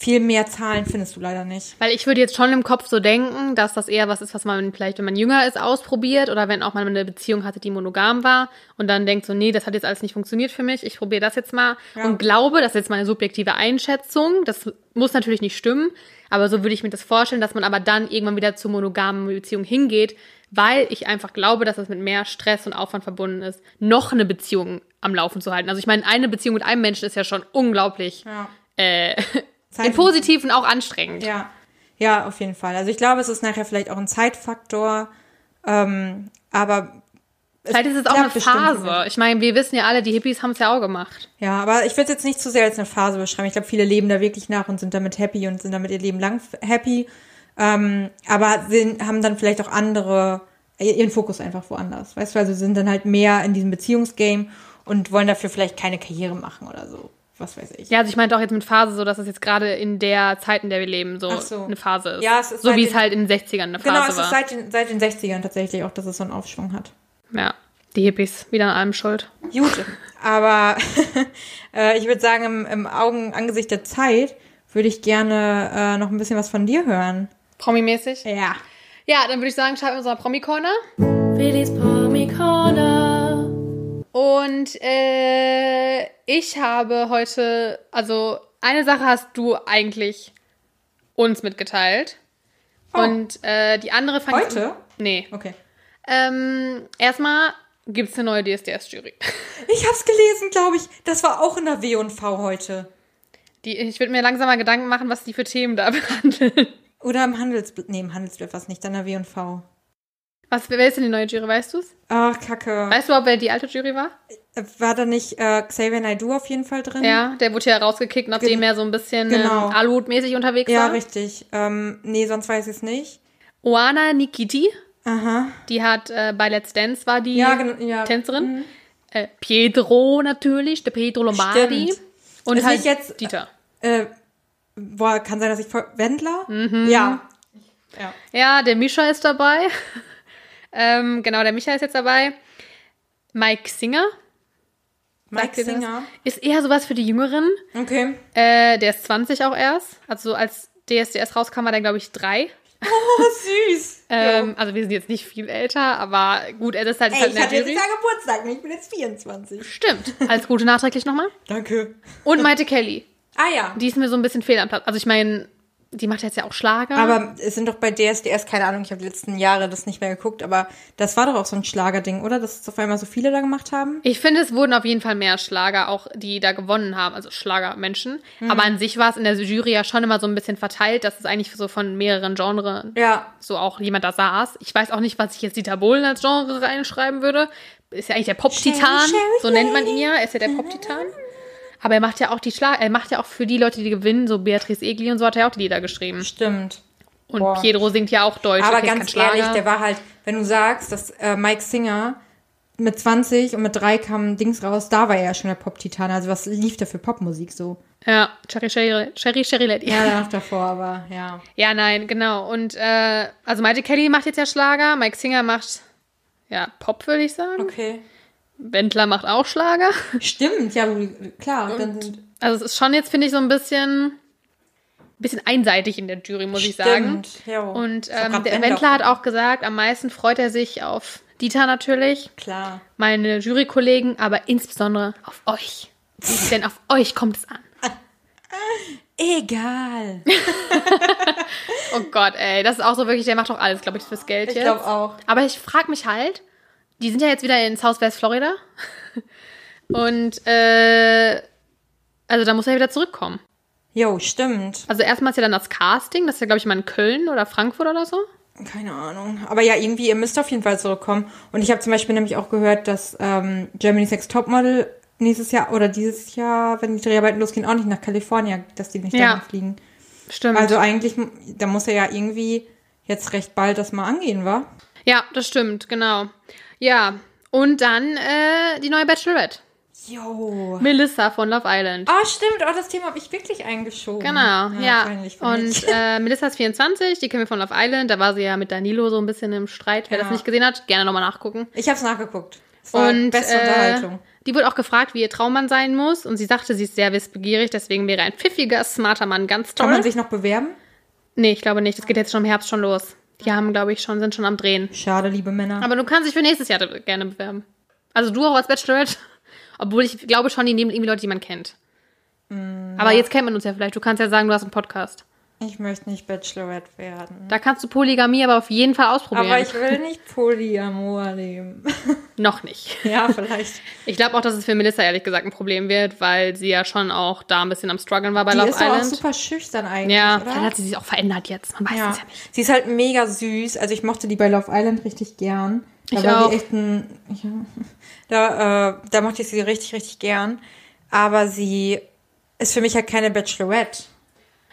viel mehr Zahlen findest du leider nicht. Weil ich würde jetzt schon im Kopf so denken, dass das eher was ist, was man vielleicht, wenn man jünger ist, ausprobiert oder wenn auch mal eine Beziehung hatte, die monogam war und dann denkt so, nee, das hat jetzt alles nicht funktioniert für mich, ich probiere das jetzt mal Ja. und glaube, das ist jetzt meine subjektive Einschätzung, das muss natürlich nicht stimmen, aber so würde ich mir das vorstellen, dass man aber dann irgendwann wieder zur monogamen Beziehung hingeht, weil ich einfach glaube, dass das mit mehr Stress und Aufwand verbunden ist, noch eine Beziehung am Laufen zu halten. Also ich meine, eine Beziehung mit einem Menschen ist ja schon unglaublich Ja. äh, Zeit- im Positiven auch anstrengend. Ja, ja, auf jeden Fall. Also ich glaube, es ist nachher vielleicht auch ein Zeitfaktor, ähm, aber Vielleicht ist es auch eine Phase. Ich meine, wir wissen ja alle, die Hippies haben es ja auch gemacht. ja, aber ich würde es jetzt nicht zu sehr als eine Phase beschreiben. Ich glaube, viele leben da wirklich nach und sind damit happy und sind damit ihr Leben lang happy, ähm, aber sind, haben dann vielleicht auch andere ihren Fokus einfach woanders. Weißt du, also sind dann halt mehr in diesem Beziehungsgame und wollen dafür vielleicht keine Karriere machen oder so. Was weiß ich. Ja, also ich meinte auch jetzt mit Phase so, dass es jetzt gerade in der Zeit, in der wir leben, so, so. eine Phase ist. Ja, es ist so wie es den- halt in den 60ern eine Phase Genau, es war. ist seit den, seit den 60ern tatsächlich auch, dass es so einen Aufschwung hat. ja, die Hippies, wieder an allem schuld. Gut, aber äh, ich würde sagen, im, im Augen, Angesicht der Zeit würde ich gerne äh, noch ein bisschen was von dir hören. Promi-mäßig. Ja. Ja, dann würde ich sagen, schreiben wir unser Promi-Corner. Willis Promi Corner. Und äh, ich habe heute, also eine Sache hast du eigentlich uns mitgeteilt. Oh. Und äh, die andere fand Heute? Nee. Okay. Ähm, erstmal gibt es eine neue DSDS-Jury. Ich hab's gelesen, glaube ich. Das war auch in der W&V heute. Die, ich würde mir langsam mal Gedanken machen, was die für Themen da behandeln. Oder im Handelsblatt. Nee, im Handelsblatt war es nicht, dann der W&V. Was, wer ist denn die neue Jury, weißt du's? Ach, kacke. Weißt du überhaupt, wer die alte Jury war? War da nicht äh, Xavier Naidoo auf jeden Fall drin? Ja, der wurde ja rausgekickt, nachdem Gen- er so ein bisschen genau. ähm, Aluhut-mäßig unterwegs Ja, war. richtig. Ähm, nee, sonst weiß ich es nicht. Oana Nikiti, Aha. die hat äh, bei Let's Dance war die Ja. Ja. Tänzerin. Äh, Pietro natürlich, der Pietro Lombardi. Stimmt. Und Ist halt jetzt- Dieter. Äh, boah, kann sein, dass ich. Wendler? Mhm. Ja. Ja. Ja, der Mischa ist dabei. Ähm, genau, der Micha ist jetzt dabei. Mike Singer. Mike ihr das? Singer. Ist eher sowas für die Jüngeren. Okay. Äh, der ist 20 auch erst. Also als DSDS rauskam, war der, glaube ich, drei. Oh, süß. Ähm, also wir sind jetzt nicht viel älter, aber gut, er ist halt, ist Ey, halt ich hatte jetzt. Jahr Geburtstag, ne? ich bin jetzt 24. Stimmt. Als gute nachträglich nochmal. Danke. Und Maite Kelly. Ah ja. Die ist mir so ein bisschen fehl am Platz. Also ich meine, die macht jetzt ja auch Schlager. Aber es sind doch bei DSDS, keine Ahnung, ich habe die letzten Jahre das nicht mehr geguckt, aber das war doch auch so ein Schlagerding, oder? Dass es auf einmal so viele da gemacht haben? Ich finde, es wurden auf jeden Fall mehr Schlager, auch die da gewonnen haben, also Schlagermenschen. Mhm. Aber an sich war es in der Jury ja schon immer so ein bisschen verteilt, dass es eigentlich so von mehreren Genres Ja. so auch jemand da saß. Ich weiß auch nicht, was ich jetzt Dieter Bohlen als Genre reinschreiben würde. Ist ja eigentlich der Pop-Titan, so nennt man ihn ja. Er ist ja der Pop-Titan. Aber er macht ja auch die Schlag, er macht ja auch für die Leute, die gewinnen, so Beatrice Egli und so hat er auch die Lieder geschrieben. Stimmt. Und Boah. Pietro singt ja auch Deutsch. Aber okay, ganz ehrlich, der war halt, wenn du sagst, dass äh, Mike Singer mit 20 und mit 3 kam Dings raus, da war er ja schon der Pop-Titan. Also was lief da für Popmusik so? Ja, Cherry Cherry, Cherry Cherry Lady. Ja, danach davor, aber ja. Ja, nein, genau. Und äh, also Maite Kelly macht jetzt ja Schlager, Mike Singer macht ja Pop, würde ich sagen. Okay. Wendler macht auch Schlager. Stimmt, ja, klar. Sind, Also es ist schon jetzt, finde ich, so ein bisschen, bisschen einseitig in der Jury, muss ich sagen. Stimmt, ja. Und ähm, der Wendler hat auch gesagt, am meisten freut er sich auf Dieter natürlich, Klar. meine Jurykollegen, aber insbesondere auf euch. Denn auf euch kommt es an. Egal. Oh Gott, ey, das ist auch so wirklich, der macht doch alles, glaube ich, fürs Geld Ich jetzt. glaube auch. Aber ich frage mich halt, die sind ja jetzt wieder in Southwest Florida. Und, äh, also da muss er wieder zurückkommen. Jo, stimmt. Also erstmal ist ja dann das Casting, das ist ja, glaube ich, mal in Köln oder Frankfurt oder so. Keine Ahnung. Aber ja, irgendwie, ihr müsst auf jeden Fall zurückkommen. Und ich habe zum Beispiel nämlich auch gehört, dass ähm, Germany's Next Topmodel nächstes Jahr oder dieses Jahr, wenn die Dreharbeiten losgehen, auch nicht nach Kalifornien, dass die nicht Ja. dahin fliegen. Stimmt. Also eigentlich, da muss er ja irgendwie jetzt recht bald das mal angehen, wa? ja, das stimmt, genau. Ja, und dann äh, die neue Bachelorette. Jo. Melissa von Love Island. Ah, stimmt. Oh, das Thema habe ich wirklich eingeschoben. Genau, ja. mich. Und äh, Melissa ist 24, die kennen wir von Love Island. Da war sie ja mit Danilo so ein bisschen im Streit. Wer Ja. das nicht gesehen hat, gerne nochmal nachgucken. ich habe es nachgeguckt. Es Und beste äh, Unterhaltung. die wurde auch gefragt, wie ihr Traummann sein muss. Und sie sagte, sie ist sehr wissbegierig, deswegen wäre ein pfiffiger, smarter Mann ganz toll. Kann man sich noch bewerben? nee, ich glaube nicht. Das geht jetzt schon im Herbst schon los. Die haben, glaube ich, schon, sind schon am Drehen. Schade, liebe Männer. Aber du kannst dich für nächstes Jahr gerne bewerben. Also du auch als Bachelorette. Obwohl ich glaube schon, die nehmen irgendwie Leute, die man kennt. Mm, Aber jetzt kennt man uns ja vielleicht. Du kannst ja sagen, du hast einen Podcast. Ich möchte nicht Bachelorette werden. Da kannst du Polygamie aber auf jeden Fall ausprobieren. Aber ich will nicht Polyamor leben. Noch nicht. ja, vielleicht. Ich glaube auch, dass es für Melissa ehrlich gesagt ein Problem wird, weil sie ja schon auch da ein bisschen am struggeln war bei Die Love ist doch auch Island. super schüchtern eigentlich, ja, oder? vielleicht hat sie sich auch verändert jetzt. Man weiß Ja. es ja nicht. Sie ist halt mega süß. Also ich mochte die bei Love Island richtig gern. Da Ich war auch. sie echt ein. Ja, da, äh, da mochte ich sie richtig, richtig gern. Aber sie ist für mich halt keine Bachelorette.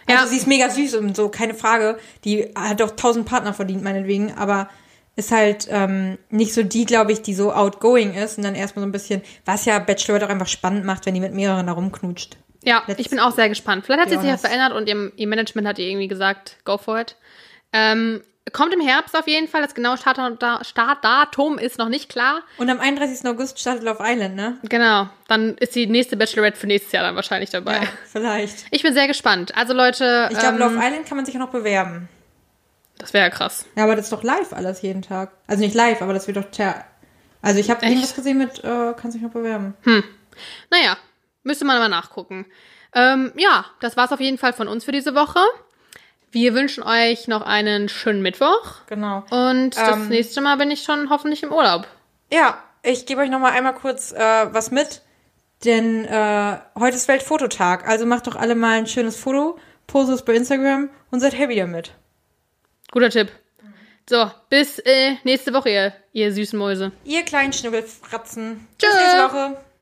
Also Ja. sie ist mega süß und so, keine Frage. Die hat doch tausend Partner verdient, meinetwegen, aber ist halt ähm, nicht so die, glaube ich, die so outgoing ist und dann erstmal so ein bisschen, was ja Bachelorette auch einfach spannend macht, wenn die mit mehreren da rumknutscht. Ja, Let's ich bin auch sehr gespannt. Vielleicht hat be sich ja verändert und ihr, ihr Management hat ihr irgendwie gesagt, go for it. Ähm, kommt im Herbst auf jeden Fall. Das genaue Startda- Startdatum ist noch nicht klar. Und am 31. August startet Love Island, ne? Genau. Dann ist die nächste Bachelorette für nächstes Jahr dann wahrscheinlich dabei. Ja, vielleicht. Ich bin sehr gespannt. Also Leute, Ich glaube, ähm, Love Island kann man sich auch noch bewerben. das wäre ja krass. Ja, aber das ist doch live alles jeden Tag. Also nicht live, aber das wird doch ter Also ich habe irgendwas gesehen mit, äh, kann sich noch bewerben. Naja, müsste man aber nachgucken. Ähm, ja, das war's auf jeden Fall von uns für diese Woche. Wir wünschen euch noch einen schönen Mittwoch. Genau. Und das Ähm, nächste Mal bin ich schon hoffentlich im Urlaub. Ja, ich gebe euch noch mal einmal kurz äh, was mit, denn äh, heute ist Weltfototag. Also macht doch alle mal ein schönes Foto, postet es bei Instagram und seid happy damit. Guter Tipp. So, bis äh, nächste Woche, ihr, ihr süßen Mäuse. Ihr kleinen Schnubbelfratzen. Tschö. Bis nächste Woche.